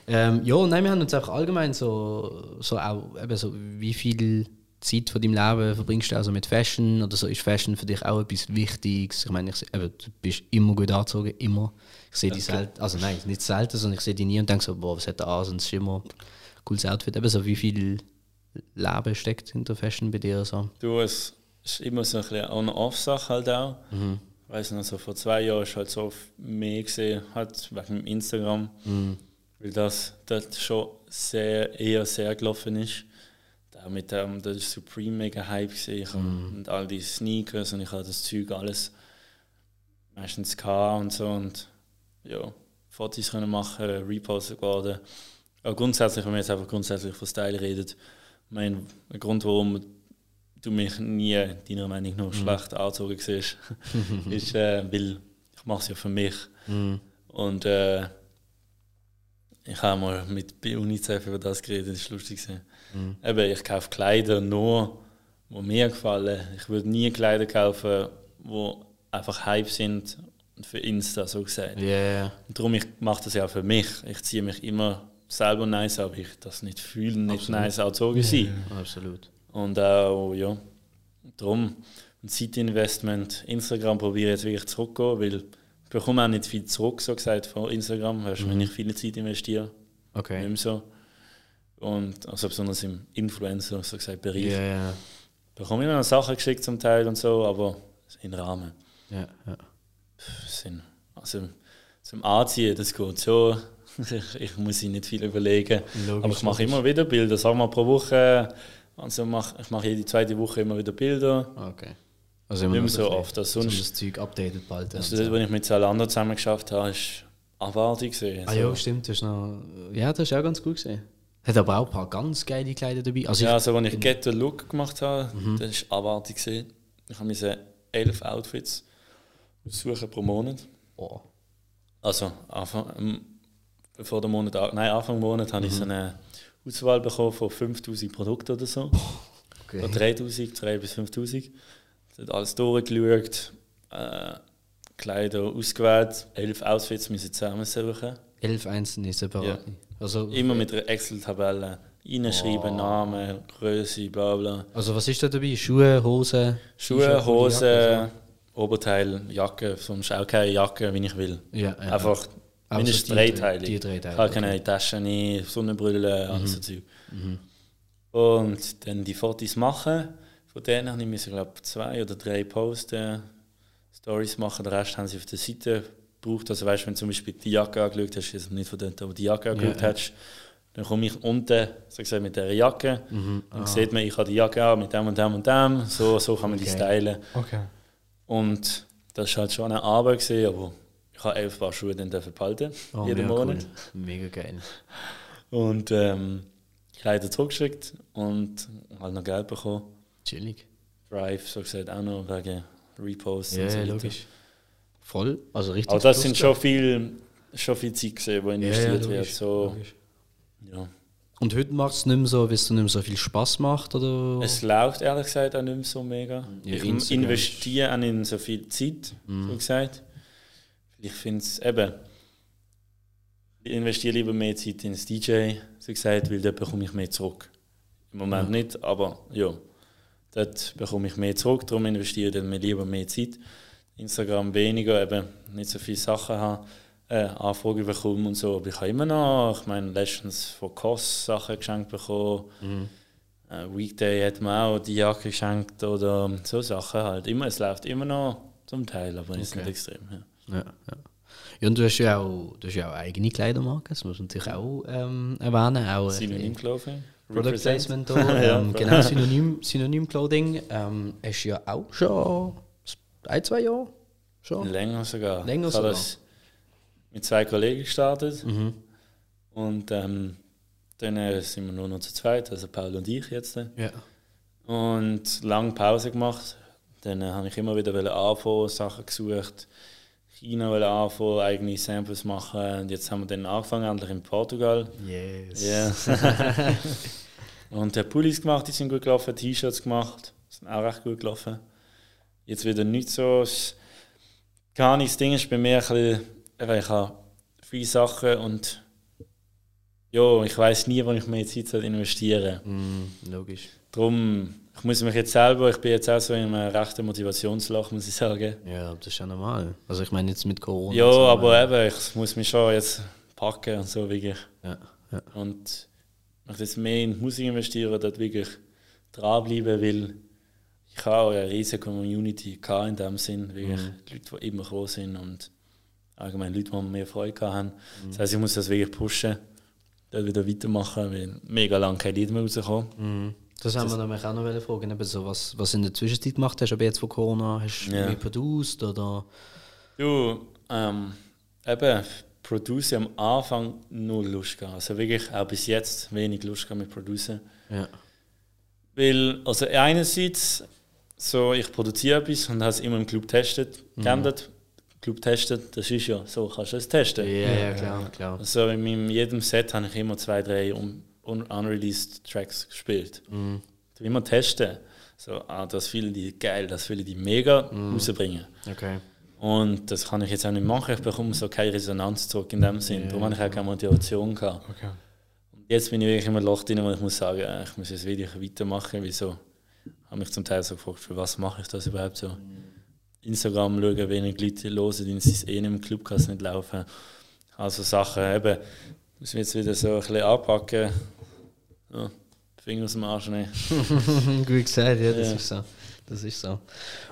Ähm, ja, nein, wir haben uns einfach allgemein so, so auch, eben so, wie viel Zeit von deinem Leben verbringst du also mit Fashion oder so? Ist Fashion für dich auch etwas Wichtiges? Ich meine, ich, eben, du bist immer gut angezogen, immer. Ich sehe dich selten, also nein, nicht selten, sondern ich sehe dich nie und denke so, boah, was hat er an? Ist immer cooles Outfit. Eben so, wie viel Leben steckt hinter Fashion bei dir? So? Du, es ist immer so ein bisschen On-Off-Sache halt auch. Mhm. Ich weiß noch, so vor zwei Jahren ist halt so mehr gesehen, halt wegen Instagram, Mhm. weil das dort schon sehr, eher sehr gelaufen ist. Da mit dem, das ist Supreme mega Hype gesehen Mhm. und all die Sneakers und ich habe das Zeug alles meistens gehabt und so und ja, Fotos können machen, repostet worden. Aber grundsätzlich, wenn man jetzt einfach grundsätzlich von Style redet, mein Grund, warum du mich nie deiner Meinung nach schlecht angezogen siehst, ist, äh, weil ich mache es ja für mich. Mhm. Und äh, ich habe mal mit UNICEF über das geredet, das ist lustig. Mhm. Eben, ich kaufe Kleider nur, die mir gefallen. Ich würde nie Kleider kaufen, die einfach Hype sind für Insta so gesagt. Und darum ich mache das ja auch für mich. Ich ziehe mich immer selber nice, aber ich das nicht fühlen, nicht Absolut. nice angezogen sein. absolut. Und auch, ja, darum ein Zeitinvestment. Instagram probiere ich jetzt wirklich zurückzugehen, weil ich bekomme auch nicht viel zurück, so gesagt, von Instagram, weißt, du, wenn ich viel Zeit investiere. Nicht Okay. mehr so. Und also besonders im Influencer, so gesagt, Bereich. Ja, ja. Bekomme immer noch Sachen geschickt zum Teil und so, aber in Rahmen. ja, ja. Das sind, also zum Anziehen, das geht so. Ich, ich muss sich nicht viel überlegen. Logisch, aber ich mache immer wieder Bilder, sagen wir pro Woche. Also mach, ich mache jede zweite Woche immer wieder Bilder. Okay. Also Nicht noch mehr so oft. Also so sonst, das Zeug updated bald. also das, so. was ich mit Zalando zusammen geschafft habe, ist abartig gesehen. Ah ja, stimmt, du hast noch. Ja, das ist auch ganz gut gesehen. Hat aber auch ein paar ganz geile Kleider dabei. Also ja, ich, also als ich Get the Look gemacht habe, Mhm. das ist abartig gesehen. Ich habe diese elf Outfits suchen pro Monat. oh, Also Anfang, bevor der Monat, nein, Anfang Monat habe ich so eine Auswahl bekommen von 5000 Produkten oder so. okay. Oder 3000, 3 bis 5000. Das hat alles durchgeschaut, äh, Kleider ausgewählt, elf Outfits müssen zusammensuchen. Elf einzelne separat. Ja. Also, Immer mit einer Excel-Tabelle. Reinschreiben, Oh. Namen, Größe, bla bla. also was ist da dabei? Schuhe, Hose? Schuhe, Hose, Jacke, Oberteil, Jacke, sonst auch keine Jacke, wie ich will. so? Ja, ja. Einfach mindestens die dreiteilig. drei- die drei Teile, Ich okay. Taschen, nie, Sonnenbrille, alles so Zeug. Mhm. Und dann die Fotos machen. Von denen habe ich müssen, glaub, zwei oder drei posten, Stories machen. Den Rest haben sie auf der Seite gebraucht. Also weißt, wenn du zum Beispiel die Jacke angeschaut hast, also nicht von dort, aber die Jacke angeschaut ja. hast, dann komme ich unten, so gesagt, mit dieser Jacke. Mhm. Dann sieht man, ich habe die Jacke an mit dem und dem und dem. So, so kann man die Okay. stylen. Okay. Und das war halt schon eine Arbeit, gewesen, aber ich habe elf Paar Schuhe dann behalten, Oh, jeden Monat. Cool. Mega geil. Und ähm, Kleider zurückgeschickt und halt noch Geld bekommen. Chillig. Drive, so gesagt, auch noch wegen Reposts Ja, und so weiter. logisch. Voll. Also richtig. Aber das sind schon viel, schon viel Zeit, Ja, ja, investiert logisch, wird. So, logisch. ja. Und heute macht es nicht mehr so, weil es nicht mehr so viel Spaß macht? Oder? Es läuft ehrlich gesagt auch nicht mehr so mega. Ja, ich investiere auch nicht so viel Zeit, so gesagt. Ich finde es eben, ich investiere lieber mehr Zeit ins DJ, so gesagt, weil dort bekomme ich mehr zurück. Im Moment nicht, aber ja, dort bekomme ich mehr zurück, darum investiere ich dann lieber mehr Zeit. Instagram weniger, eben nicht so viele Sachen haben, äh, Anfragen bekommen und so, aber ich habe immer noch, ich meine, letztens von COS Sachen geschenkt bekommen. Äh, Weekday hat mir auch die Jacke geschenkt oder so Sachen halt. Immer, es läuft immer noch zum Teil, aber nicht Okay. extrem. Ja. Ja, ja. ja, und du hast ja auch, du hast ja auch eigene Kleidermarke, das muss man natürlich auch ähm, erwähnen. Auch, äh, Synonym Clothing. Product. Placement Ja, ähm, voll. genau, Synonym, Synonym Clothing. Ähm, hast du ja auch schon ein, zwei Jahre schon. Länger sogar. Länger ich habe sogar. das mit zwei Kollegen gestartet Mhm. und ähm, dann äh, sind wir nur noch zu zweit, also Paul und ich jetzt. Ja. Und lange Pause gemacht. Dann äh, habe ich immer wieder anfangen, Sachen gesucht. China anfangen, eigene Samples machen. Und jetzt haben wir dann angefangen, endlich in Portugal. Yes. Ja. und der Pullis gemacht, die sind gut gelaufen, T-Shirts gemacht, sind auch recht gut gelaufen. Jetzt wieder nicht so. Gar nichts Ding ist bei mir ein bisschen, ich habe viele Sachen und ja, ich weiß nie, wann ich mehr Zeit soll investieren Mm, logisch. Darum, ich muss mich jetzt selber, ich bin jetzt auch so in einem rechten Motivationsloch, muss ich sagen. Ja, das ist ja normal. Also ich meine jetzt mit Corona. Ja, so, aber eben, ich muss mich schon jetzt packen und so wirklich. Ja, ja. Und ich möchte jetzt mehr in die Musik investieren, dort wirklich dranbleiben, weil ich habe auch eine riesige Community in dem Sinn, wirklich die Leute, die immer gekommen sind und allgemein Leute, die mehr Freude haben. Das heißt, ich muss das wirklich pushen, dort wieder weitermachen, weil mega lange kein Lied mehr rausgekommen. Mhm. Das haben wir nämlich auch noch fragen, eben so, was, was in der Zwischenzeit gemacht hast, aber jetzt von Corona hast du mehr produced oder... Du, ähm, eben, Produce am Anfang null Lust gehabt. Also wirklich auch bis jetzt wenig Lust gehabt mit Producen. Ja. Weil, also einerseits, so, ich produziere etwas und habe es immer im Club getestet. Mhm. Kennt Club testet, das ist ja so, kannst du es testen. Ja, ja, klar, klar. Also in meinem, jedem Set habe ich immer zwei, drei un, un, unreleased Tracks gespielt. Mhm. Ich immer testen. So, ah, das fühlen die geil, das fühlen die mega Mhm. rausbringen. Okay. Und das kann ich jetzt auch nicht machen. Ich bekomme so keine Resonanz zurück in dem Sinn. Darum habe ich auch keine Motivation gehabt. Okay. Und jetzt bin ich wirklich immer Loch drin, wo ich muss sagen, äh, ich muss jetzt wirklich weitermachen. Wieso? Ich habe mich zum Teil so gefragt, für was mache ich das überhaupt so? Instagram schauen, wenig Leute hören, die es eh nicht im Club kann es nicht laufen. Also Sachen eben, muss ich jetzt wieder so ein bisschen anpacken. Ja, Finger aus dem Arsch nehmen. Gut gesagt, ja, das Ja. ist so. Das ist so.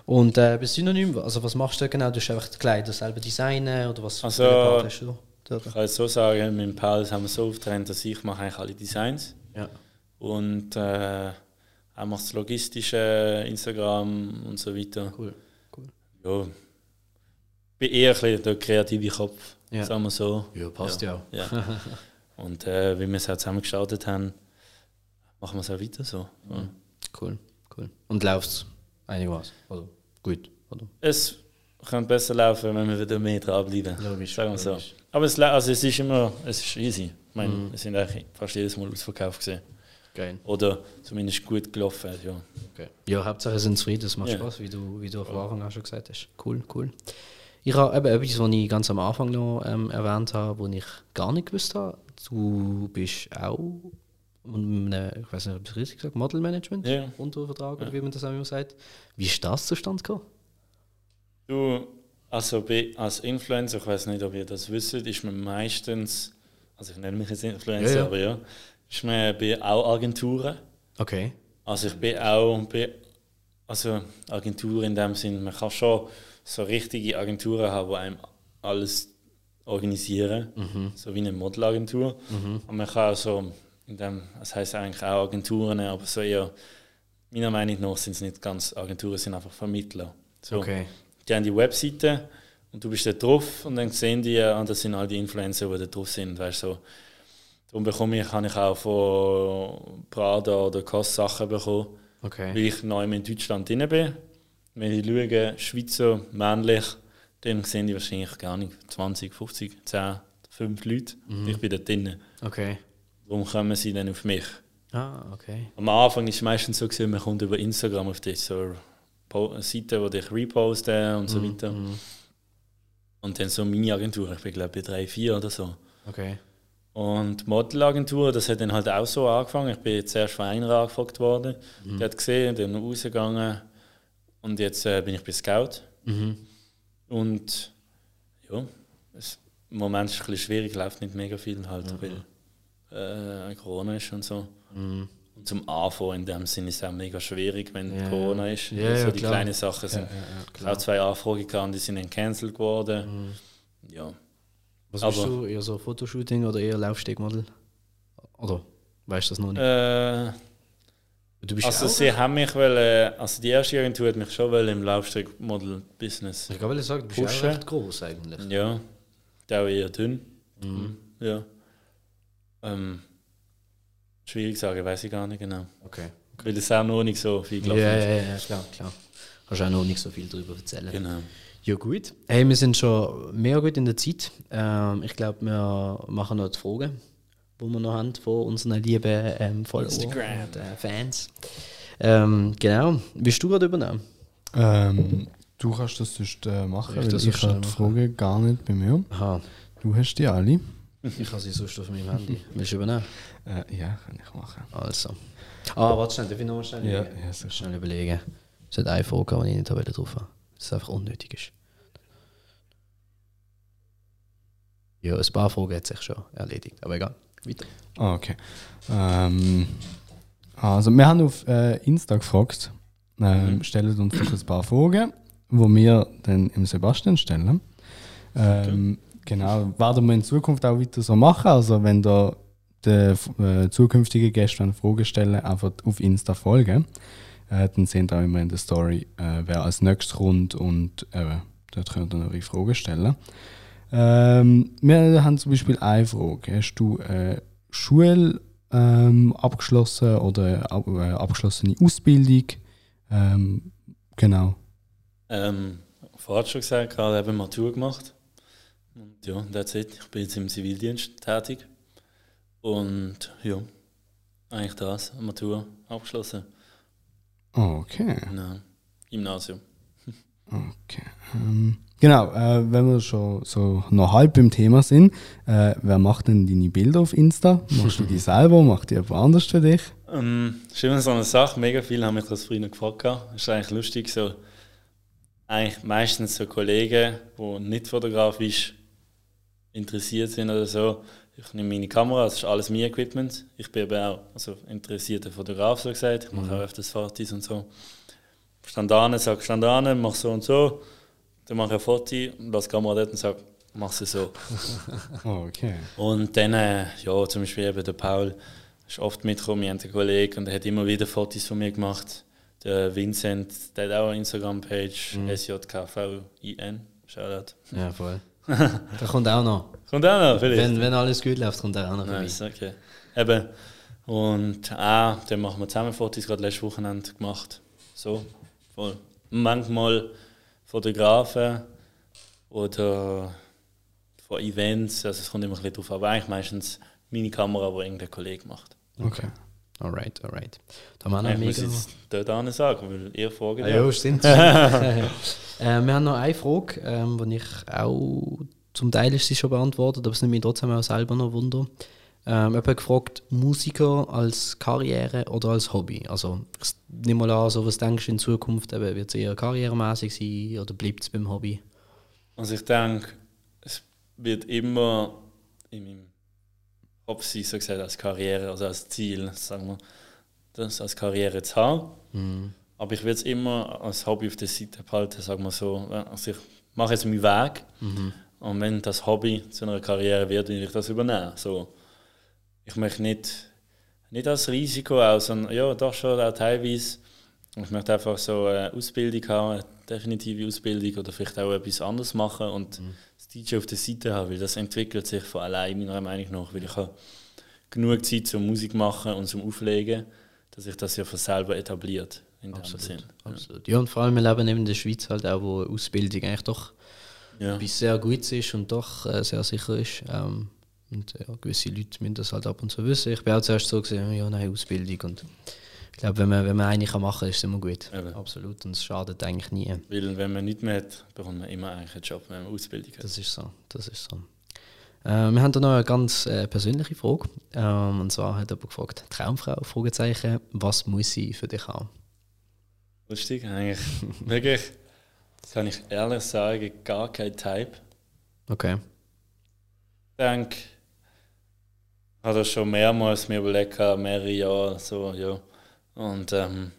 Und äh, bei Synonym, also was machst du genau? Du hast einfach die Kleider selber designen oder was Also- hast du da? Ich kann jetzt so sagen, mit dem Paul haben wir so aufgetrennt, dass ich mache eigentlich alle Designs. Ja. Und äh, er macht das Logistische, Instagram und so weiter. Cool. cool. Ja, bin eher ein bisschen der kreative Kopf, Ja. sagen wir so. Ja, passt ja. Ja. Und äh, wie wir es auch zusammen gestartet haben, machen wir es auch weiter so. Ja. Cool, cool. Und läuft's einigermaßen? Oder gut, oder? Es könnte besser laufen, wenn wir wieder mehr dranbleiben. Logisch, Sagen wir so. logisch. Aber es, also es ist immer, es ist easy. Ich meine, es sind eigentlich fast jedes Mal ausverkauft gesehen. Geil. Oder zumindest gut gelaufen, ja. Okay. Ja, Hauptsache sind zufrieden, das macht Ja. Spaß, wie du, wie du am Anfang auch schon gesagt hast. Cool, cool. Ich habe eben etwas, was ich ganz am Anfang noch ähm, erwähnt habe, wo ich gar nicht gewusst habe. Du bist auch, mit einem, ich weiß nicht, ob ich es richtig gesagt Modelmanagement Ja. unter Vertrag, oder wie man das auch immer sagt. Wie ist das zustande gekommen? Du, also als Influencer, ich weiß nicht, ob ihr das wisst, ist man meistens, also ich nenne mich jetzt Influencer, Ja, ja. aber ja, ist man bei auch Agenturen. Okay. Also ich bin auch bei, also Agentur in dem Sinn, man kann schon so richtige Agenturen haben, die einem alles organisieren, so wie eine Modelagentur. Und man kann auch so, in dem, das heißt eigentlich auch Agenturen, aber so eher, meiner Meinung nach sind es nicht ganz Agenturen, sind einfach Vermittler. So, Okay. Die haben die Webseite und du bist da drauf und dann sehen die, ah, das sind all die Influencer, die da drauf sind, weißt du, so. Darum bekomme ich, habe ich auch von Prada oder Koss Sachen bekommen, Okay. weil ich neu in Deutschland drin bin. Wenn ich schaue, Schweizer, männlich, dann sehen die wahrscheinlich gar nicht 20, 50, 10, 5 Leute. Ich bin da drin. Okay. Darum kommen sie dann auf mich. Ah, okay. Am Anfang ist es meistens so, gewesen, man kommt über Instagram auf dich, so Seiten, die dich reposten und so Mhm, weiter. mhm. Und dann so meine Agentur, ich bin glaube bei drei, vier oder so. Okay. Und die Modelagentur, das hat dann halt auch so angefangen. Ich bin jetzt zuerst von einer angefragt worden, Mhm. die hat gesehen, dann rausgegangen und jetzt äh, bin ich bei Scout. Mhm. Und ja, es, im Moment ist es ein bisschen schwierig, läuft nicht mega viel halt, weil äh, Corona ist und so. Mhm. Und zum Anfang in dem Sinne ist es auch mega schwierig, wenn Ja, Corona ist. ja, so ja, die klar. kleinen Sachen sind. Ich habe auch zwei Anfragen gehabt die sind dann cancelled geworden. Ja. Was bist Aber- du? Eher so Fotoshooting oder eher Laufstegmodel? Oder weißt du das noch nicht? Äh, bist also sie haben mich wollen, also die erste Agentur hat mich schon wollen im Laufstreck-Model-Business. Ich wollte sagen, du bist Pushen. auch recht groß eigentlich. Ja, der auch eher dünn. Mhm. Ja. Ähm, schwierig sagen, weiß ich gar nicht genau. Okay. Weil es auch noch nicht so viel Ja, gelaufen ja, ist. ja, klar, klar. Kannst auch noch nicht so viel darüber erzählen. Genau. Ja, gut. Hey, wir sind schon mehr gut in der Zeit. Ähm, ich glaube, wir machen noch die Fragen, die wir noch haben von unseren lieben ähm, Follower Instagram. und äh, Fans. Ähm, genau. Willst du gerade übernehmen? Ähm, du kannst das sonst äh, machen, ich weil das ich habe die Frage gar nicht bei mir. Aha. Du hast die alle. Ich habe sie sonst auf meinem Handy. Willst du übernehmen? Äh, ja, kann ich machen. Also. Ah, warte schnell, darf ich noch mal schnell Ja, überlegen? ja, sicher. Schnell überlegen. Es hat eine Frage, die ich nicht habe drauf habe. Das einfach unnötig ist. Ja, ein paar Fragen hat sich schon erledigt, aber egal. Weiter. Ah, okay. Ähm, also, wir haben auf äh, Insta gefragt, ähm, stellen uns doch ein paar Fragen, die wir dann im Sebastian stellen. Ähm, Genau, werden wir in Zukunft auch weiter so machen. Also, wenn da die äh, zukünftigen Gäste eine Frage stellen, einfach auf Insta folgen. Äh, dann sehen auch immer in der Story, äh, wer als nächstes kommt und eben, dort könnt ihr eure Fragen stellen. Ähm, wir haben zum Beispiel eine Frage. Hast du äh, Schule ähm, abgeschlossen oder ab, äh, abgeschlossene Ausbildung? Ähm, genau. Ähm, vorher schon gesagt, gerade eben Matur gemacht. Und ja, that's it. Ich bin jetzt im Zivildienst tätig. Und ja, eigentlich das, Matur abgeschlossen. Okay. Genau. Gymnasium. okay. Ähm, genau, äh, wenn wir schon so noch halb beim Thema sind, äh, wer macht denn deine Bilder auf Insta? Machst du die selber? Macht die jemand anders für dich? Ähm, ist immer so eine Sache, mega viele haben mich das früher gefragt. gehabt. ist eigentlich lustig, so eigentlich meistens so Kollegen, die nicht fotografisch interessiert sind oder so. Ich nehme meine Kamera, das ist alles mein Equipment. Ich bin aber auch also interessierter Fotograf, so gesagt. Ich mache auch öfters Fotos und so. Stand an, sage stand an, mach so und so. Dann mache ich ein Foto und lasse die Kamera dort und sage, mach sie so. Okay. Und dann, äh, ja, zum Beispiel eben der Paul ist oft mitgekommen, wir haben einen Kollegen und er hat immer wieder Fotos von mir gemacht. Der Vincent, der hat auch eine Instagram-Page, SJKVIN, Shoutout. Ja, voll. da kommt auch noch. Kommt auch noch, vielleicht? Wenn, wenn alles gut läuft, kommt er auch noch vorbei. Nice, okay. Eben. Und auch, dann machen wir zusammen Fotos, gerade letztes Wochenende gemacht. So, voll. Manchmal Fotografen oder von Events, also es kommt immer ein bisschen drauf an, aber eigentlich meistens meine Kamera, die irgendein Kollege macht. Okay. Alright, alright. Da haben wir noch Ich muss jetzt dort sagen, weil ihr fragt. Ah, ja, stimmt. äh, wir haben noch eine Frage, ähm, die ich auch zum Teil ist sie schon beantwortet, aber es nimmt mich trotzdem auch selber noch Wunder. Ähm, jemand gefragt, Musiker als Karriere oder als Hobby? Also, ich nehme mal an, so, was denkst du in Zukunft? Eben, wird es eher karrieremäßig sein oder bleibt es beim Hobby? Also ich denke, es wird immer in meinem Kopf sein, so gesagt, als Karriere, also als Ziel, sagen wir, das als Karriere zu haben. Aber ich will es immer als Hobby auf der Seite behalten, sagen wir so. Also ich mache jetzt meinen Weg und wenn das Hobby zu einer Karriere wird, will ich das übernehmen. So, ich möchte nicht, nicht als Risiko auch, sondern ja, doch schon auch teilweise. Ich möchte einfach so eine Ausbildung haben, eine definitive Ausbildung oder vielleicht auch etwas anderes machen und das DJ auf der Seite haben, weil das entwickelt sich von allein meiner Meinung nach, weil ich habe genug Zeit zum Musik machen und zum Auflegen, dass sich das ja von selber etabliert in dem Sinn. Absolut. Ja, und vor allem, wir leben eben in der Schweiz halt auch, wo Ausbildung eigentlich doch Ja. sehr Gutes ist und doch äh, sehr sicher ist. Ähm, Und ja, gewisse Leute müssen das halt ab und zu wissen. Ich bin auch zuerst so gesehen, ja, nein, Ausbildung. Und ich glaube, wenn man, wenn man eine kann machen kann, ist es immer gut. Eben. Absolut. Und es schadet eigentlich nie. Weil wenn man nichts mehr hat, bekommt man immer eigentlich einen Job, wenn man Ausbildung hat. Das ist so. Das ist so. Äh, wir haben da noch eine ganz äh, persönliche Frage. Ähm, und zwar hat jemand gefragt: Traumfrau? Fragezeichen. Was muss sie für dich haben? Lustig, eigentlich. Wirklich, kann ich ehrlich sagen, gar kein Type. Okay. Ich denke, ich habe das schon mehrmals mir überlegt, mehrere Jahre so, ja. Und ähm,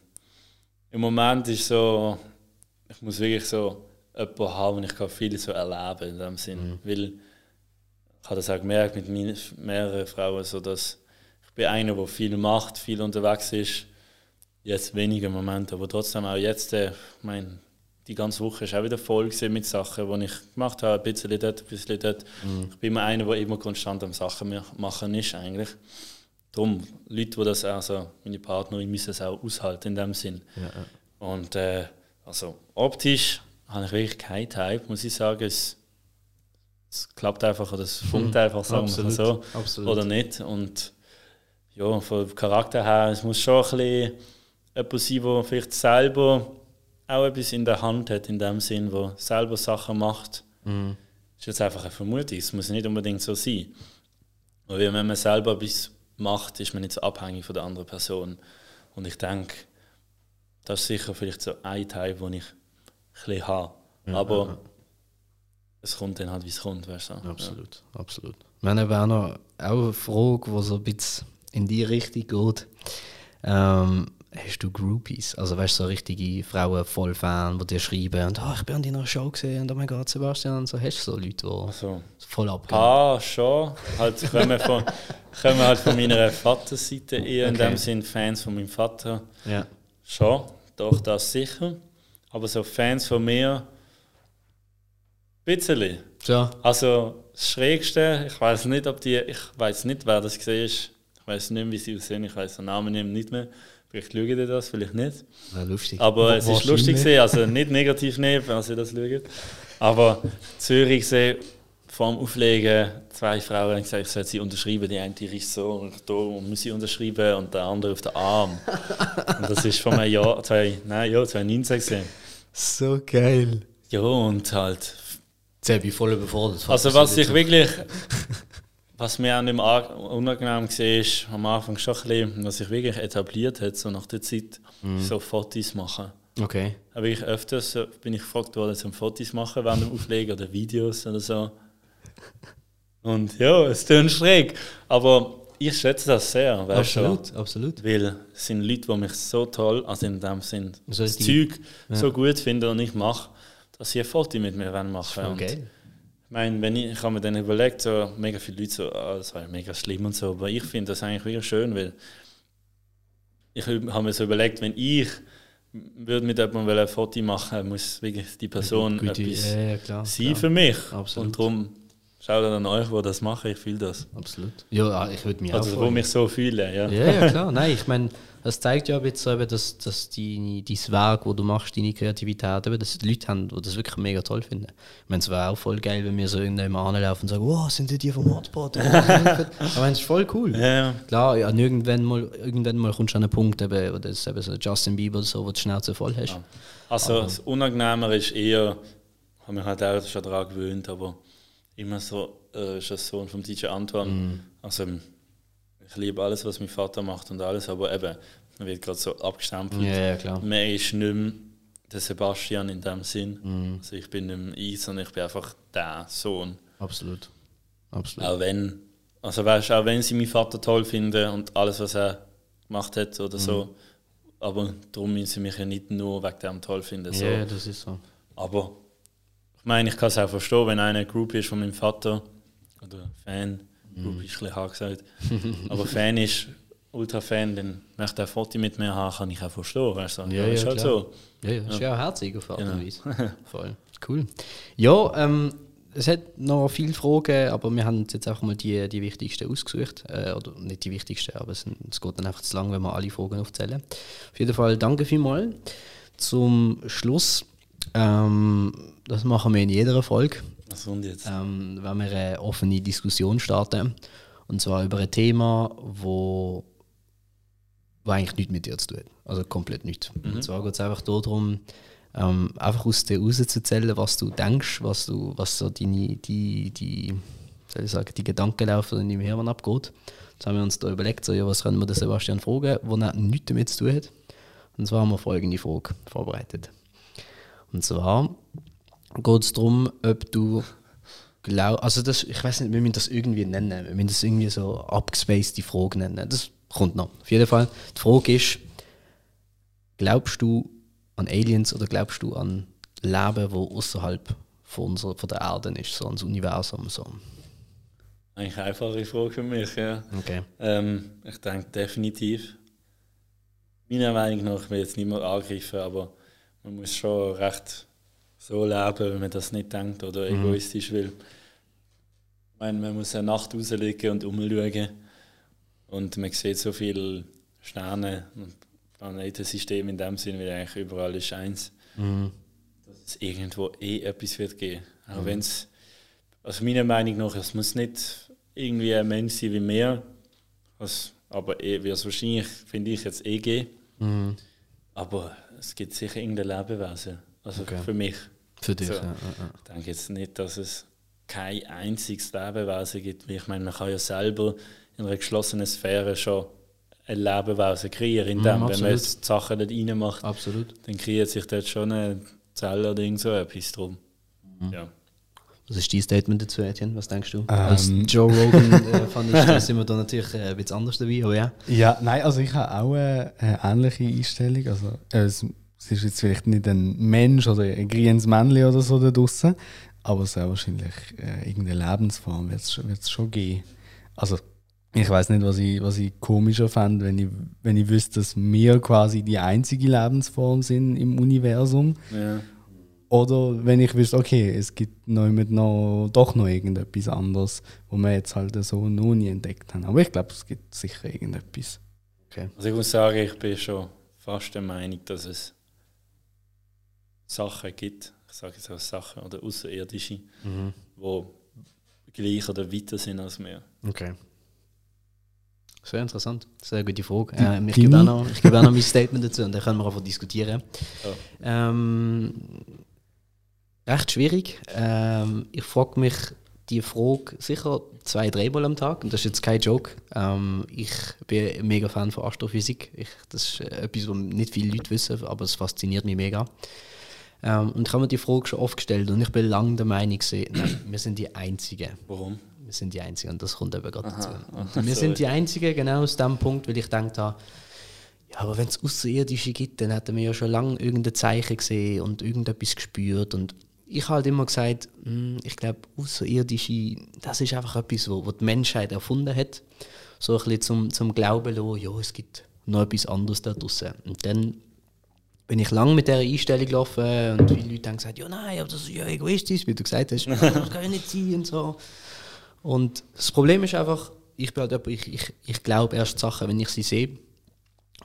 im Moment ist so, ich muss wirklich so jemanden haben, ich kann viel so erleben in dem Sinn. Mhm. Weil ich habe das auch gemerkt mit meinen- mehreren Frauen, so dass ich bin einer, der viel macht, viel unterwegs ist. Jetzt weniger im Moment, aber trotzdem auch jetzt, äh, ich meine, die ganze Woche ist auch wieder voll mit Sachen, die ich gemacht habe, ein bisschen dort, ein bisschen dort. Ich bin immer einer, der immer konstant am Sachen ma- machen ist eigentlich. Darum, Leute, die das auch so, meine Partnerin müssen es auch aushalten in dem Sinn. Ja. Und äh, also optisch habe ich wirklich keinen Type, muss ich sagen. Es, es klappt einfach oder es funkt einfach, sagen mal so. Absolut. Oder nicht. Und ja, vom Charakter her, es muss schon ein bisschen jemand sein, der vielleicht selber auch etwas in der Hand hat, in dem Sinn, der selber Sachen macht. Mhm. Das ist jetzt einfach eine Vermutung, es muss nicht unbedingt so sein. Aber wenn man selber etwas macht, ist man nicht so abhängig von der anderen Person. Und ich denke, das ist sicher vielleicht so ein Teil, den ich ein habe. Aber ja, ja. es kommt dann halt, wie es kommt, weißt du. so. Absolut, absolut. Wir haben eben auch noch auch eine Frage, die so ein bisschen in die Richtung geht. Ähm, hast du Groupies? Also weißt du, so richtige Frauen voll Fan, die dir schreiben und «Ah, ich bin an deiner Show gesehen und oh mein Gott, Sebastian, und so hast du so Leute, die Also, voll abgehen. Ah, schon. Halt kommen, von, kommen halt von meiner Vaterseite eher in Okay. dem Sinn Fans von meinem Vater. Ja. Schon, doch, das sicher. Aber so Fans von mir, bisschen. So, Also das Schrägste, ich weiß nicht, ob die, ich weiß nicht, wer das gesehen ist. Ich weiß nicht, wie sie aussehen, ich weiß den Namen nicht mehr. Vielleicht schauen die das, vielleicht nicht. ja, lustig. Aber es ist lustig gesehen, also nicht negativ nehmen, wenn sie das schauen. Aber Zürich gesehen, vor dem Auflegen, zwei Frauen haben gesagt, ich soll sie unterschreiben. Die eine ist so und da muss sie unterschreiben und der andere auf den Arm. und das ist vor einem Jahr, zwei, nein, ja, 2019 gesehen. so geil. Ja, und halt Jetzt habe ich voll überfordert. Also was ich wirklich, was mir auch nicht mehr unangenehm gesehen ist, am Anfang schon ein bisschen, was sich wirklich etabliert hat, so nach der Zeit, so Fotos machen. Okay. Habe ich öfters so, bin ich gefragt worden, zum Fotos machen während dem Auflegen oder Videos oder so. Und ja, es klingt schräg, aber ich schätze das sehr, weißt du. Absolut, absolut. Weil es sind Leute, die mich so toll, also in dem Sinn, So das Zeug so gut finden und ich mache, dass sie ein Foto mit mir machen wollen. Okay. Ich meine, wenn ich, ich habe mir dann überlegt, so mega viele Leute so, ah, das war mega schlimm und so, aber ich finde das eigentlich wirklich schön, weil ich habe mir so überlegt, wenn ich würde mit jemandem ein Foto machen, muss wirklich die Person Gute, etwas ja, ja, klar. sein klar. für mich. Absolut. Und darum schaut an euch, die das machen, ich fühle das. Absolut. Ja, ich würde mich Also, auch wo freuen. mich so fühle, ja. Ja, ja, klar. Nein, ich meine, das zeigt ja bisschen so eben, dass, dass deine, dein Werk, das du machst, deine Kreativität, eben, dass die Leute haben, die das wirklich mega toll finden. Ich meine, es wäre auch voll geil, wenn wir so irgendjemand anlaufen und sagen, wow, sind die die vom Hotspot? Aber ich meine, es ist voll cool. Ja, Klar, ja, und irgendwann mal, irgendwann mal kommst du an einen Punkt, eben, wo das eben so Justin Bieber oder so, wo du die Schnauze voll hast. Ja. Also das Unangenehmere ist eher, ich habe mich halt auch schon daran gewöhnt, aber immer so, äh, ist das Sohn vom DJ Antoine. Also ich liebe alles, was mein Vater macht und alles, aber eben, man wird gerade so abgestempelt. Ja, ja, klar. Man ist nicht mehr der Sebastian in dem Sinn. Also ich bin nicht mehr ich, sondern ich bin einfach der Sohn. Absolut. Absolut. Auch wenn, also weißt, auch wenn sie meinen Vater toll finden und alles, was er gemacht hat oder so, aber darum müssen sie mich ja nicht nur wegen dem toll finden. So. Ja, das ist so. Aber ich meine, ich kann es auch verstehen, wenn einer Group ist von meinem Vater oder Fan, Group ist ein bisschen hart gesagt, aber Fan ist, Ultra-Fan, dann möchte er ein Foto mit mir haben, kann ich auch verstehen. Weißt du? Ja, ist ja, halt klar. so. Ja, ja, ist ja auch herzig auf Art und Genau. Weise. Voll. Cool. Ja, ähm, es hat noch viele Fragen, aber wir haben jetzt einfach mal die, die wichtigsten ausgesucht. Äh, oder nicht die wichtigsten, aber es, es geht dann einfach zu lang, wenn wir alle Fragen aufzählen. Auf jeden Fall danke vielmals. Zum Schluss, ähm, das machen wir in jeder Folge. Was kommt jetzt? ähm, wenn wir eine offene Diskussion starten. Und zwar über ein Thema, wo, wo eigentlich nichts mit dir zu tun hat. Also komplett nichts. Und zwar geht es einfach darum, ähm, einfach aus dir rauszuzählen, was du denkst, was du, was so deine, die, die, soll ich sagen, die Gedankenlauf in deinem Hirn abgeht. Jetzt haben wir uns da überlegt, so, ja, was können wir den Sebastian fragen, wo er nichts damit zu tun hat. Und zwar haben wir folgende Frage vorbereitet. Und zwar geht es darum, ob du glaubst, also das, ich weiß nicht, wir müssen das irgendwie nennen, wir müssen das irgendwie so abgespaced die Frage nennen. Das kommt noch. Auf jeden Fall, die Frage ist, glaubst du an Aliens oder glaubst du an Leben, wo außerhalb von, unserer, von der Erde ist, so ans Universum? So. Eigentlich eine einfache Frage für mich, ja. Okay. Ähm, ich denke definitiv. Meiner Meinung nach, ich will jetzt niemand angreifen, aber man muss schon recht so leben, wenn man das nicht denkt oder egoistisch will. Ich meine, man muss eine Nacht rauslegen und umschauen und man sieht so viele Sterne und Planetensystem in dem Sinn, weil eigentlich überall ist eins, dass es irgendwo eh etwas wird geben. Auch wenn es, also meiner Meinung nach, es muss nicht irgendwie ein Mensch sein wie mir, was, aber eh, wird es wahrscheinlich, finde ich, jetzt eh geben. Aber es gibt sicher irgendein Lebewesen. Also Okay. für mich. Für dich, So. ja, ja. Ich denke jetzt nicht, dass es kein einziges Lebewesen gibt. Ich meine, man kann ja selber in einer geschlossenen Sphäre schon ein Lebewesen kreieren, indem, wenn man jetzt die Sachen dort reinmacht, Absolut. dann kreiert sich dort schon eine Zelle oder irgend so etwas drum. Ja. Was ist dein Statement dazu, Etienne? Was denkst du? Ähm. Als Joe Rogan äh, fand ich, da sind wir da natürlich äh, ein bisschen anders dabei, aber ja. Ja, nein, also ich habe auch eine, eine ähnliche Einstellung. Also, äh, es, ist jetzt vielleicht nicht ein Mensch oder ein grünes Männchen oder so da draußen, aber sehr wahrscheinlich äh, irgendeine Lebensform wird es schon geben. Also, ich weiß nicht, was ich, was ich komischer fände, wenn ich, wenn ich wüsste, dass wir quasi die einzige Lebensform sind im Universum. Ja. Oder wenn ich wüsste, okay, es gibt noch, mit noch doch noch irgendetwas anderes, wo wir jetzt halt so noch nie entdeckt haben. Aber ich glaube, es gibt sicher irgendetwas. Okay. Also ich muss sagen, ich bin schon fast der Meinung, dass es Sachen gibt, ich sage jetzt auch Sachen oder Außerirdische, Mhm. wo gleich oder weiter sind als wir. Okay. Sehr interessant. Sehr gute Frage. Ähm, ich, gebe auch noch, ich gebe auch noch mein Statement dazu und dann können wir einfach diskutieren. Ja. Ähm, recht schwierig. Ähm, ich frage mich die Frage sicher zwei, dreimal am Tag und das ist jetzt kein Joke. Ähm, ich bin ein mega Fan von Astrophysik. Ich, das ist äh, etwas, was nicht viele Leute wissen, aber es fasziniert mich mega. Ähm, und ich habe mir die Frage schon oft gestellt und ich bin lange der Meinung, gewesen, nein, wir sind die Einzigen. Warum? Wir sind die Einzigen und das kommt eben gerade dazu. Und wir sorry. sind die Einzigen genau aus dem Punkt, weil ich denke, ja, aber wenn es Außerirdische gibt, dann hätten wir ja schon lange irgendein Zeichen gesehen und irgendetwas gespürt. Und ich habe halt immer gesagt, hm, ich glaube, Außerirdische, das ist einfach etwas, wo die Menschheit erfunden hat. So ein bisschen zum, zum Glauben lassen, ja, es gibt noch etwas anderes da draußen. Und dann bin ich lange mit dieser Einstellung gelaufen und viele Leute haben gesagt, ja nein, aber das ist ja egoistisch, wie du gesagt hast, das kann ja nicht sein und so. Und das Problem ist einfach, ich bin halt jemand, ich, ich, ich glaube erst Sachen, wenn ich sie sehe.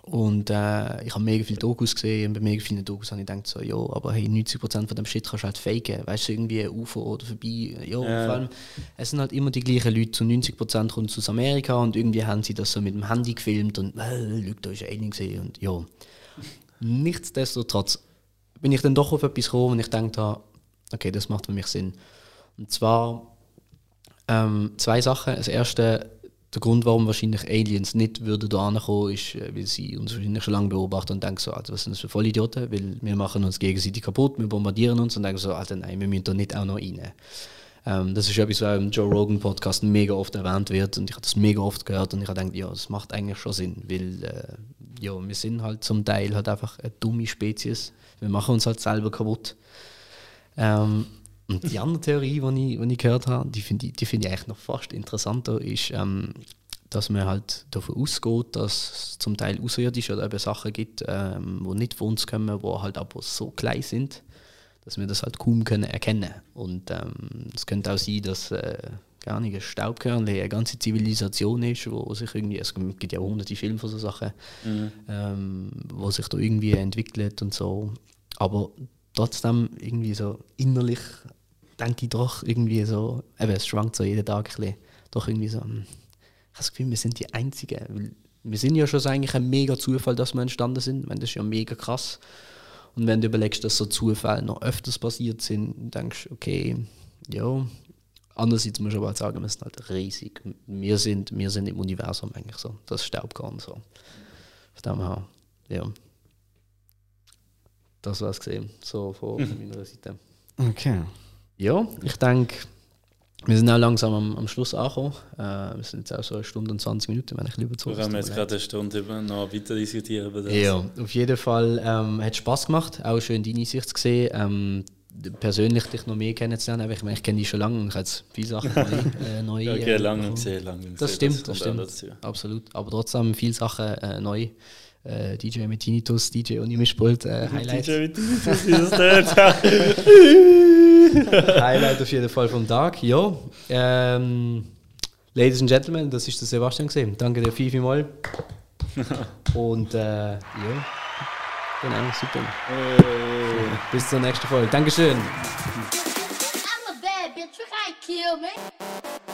Und äh, ich habe mega viele Dokus gesehen und bei mega vielen Dokus habe ich gedacht, so, ja, aber hey, 90% von dem Shit kannst du halt faken. Weißt du, irgendwie UFO oder vorbei. Ja, vor allem, es sind halt immer die gleichen Leute. Zu 90% kommen sie aus Amerika und irgendwie haben sie das so mit dem Handy gefilmt und, äh, schau, da ist ein Alien gesehen und ja. Nichtsdestotrotz bin ich dann doch auf etwas gekommen und ich dachte, okay, das macht für mich Sinn. Und zwar ähm, zwei Sachen. Das erste, der Grund, warum wahrscheinlich Aliens nicht würden da ankommen, ist, äh, weil sie uns wahrscheinlich schon lange beobachten und denken so, Alter, was sind das für Vollidioten, weil wir machen uns gegenseitig kaputt, wir bombardieren uns und denken so, Alter, nein, wir müssen da nicht auch noch rein. Ähm, das ist etwas, was im Joe Rogan Podcast mega oft erwähnt wird und ich habe das mega oft gehört und ich habe gedacht, ja, das macht eigentlich schon Sinn, weil äh, ja, wir sind halt zum Teil halt einfach eine dumme Spezies. Wir machen uns halt selber kaputt. Ähm, und die andere Theorie, die ich, die ich gehört habe, die finde ich, die finde ich eigentlich noch fast interessanter, ist, ähm, dass man halt davon ausgeht, dass es zum Teil außerirdische oder eben Sachen gibt, ähm, die nicht von uns kommen, die halt aber so klein sind, dass wir das halt kaum können erkennen Und ähm, es könnte auch sein, dass äh, gar nicht ein Staubkörnchen eine ganze Zivilisation ist, wo sich irgendwie, es gibt ja hunderte Filme von so Sachen, ähm, wo sich da irgendwie entwickelt und so. Aber trotzdem irgendwie so innerlich denke ich doch irgendwie so, eben, es schwankt so jeden Tag ein bisschen, doch irgendwie so, hm, ich habe das Gefühl, wir sind die Einzigen. Wir sind ja schon so eigentlich ein mega Zufall, dass wir entstanden sind. Ich meine, das ist ja mega krass. Und wenn du überlegst, dass so Zufälle noch öfters passiert sind, denkst du, okay, ja. Andererseits muss ich aber sagen, wir sind halt riesig. Wir sind, wir sind im Universum eigentlich so. Das Staubkorn so. Von dem her, ja. Das war es gesehen, so von meiner Seite. Okay. Ja, ich denke, wir sind auch langsam am, am Schluss angekommen. Äh, wir sind jetzt auch so eine Stunde und 20 Minuten, wenn ich lieber zu. Wir können jetzt gerade eine Stunde über, noch weiter diskutieren über das. Ja, auf jeden Fall ähm, hat Spaß gemacht, auch schön deine Sicht zu sehen. Ähm, persönlich dich noch mehr kennenzulernen. aber Ich, meine, ich kenne dich schon lange und ich habe jetzt viele Sachen neu. Äh, neu äh, okay, lange bekommen. gesehen, lange gesehen. Das stimmt, das, kommt auch stimmt. Absolut. Aber trotzdem viele Sachen äh, neu. Äh, DJ mit Tinnitus, DJ ohne Mischpult, äh, Highlight. DJ mit Tinnitus, wie das. Highlight auf jeden Fall vom Tag. Ja. Ähm, Ladies and Gentlemen, das ist der Sebastian gesehen. Danke dir viel, viel mal. Und äh, ja. Genau, super. Bis zur nächsten Folge. Dankeschön. I'm a bad bitch. You can't kill me.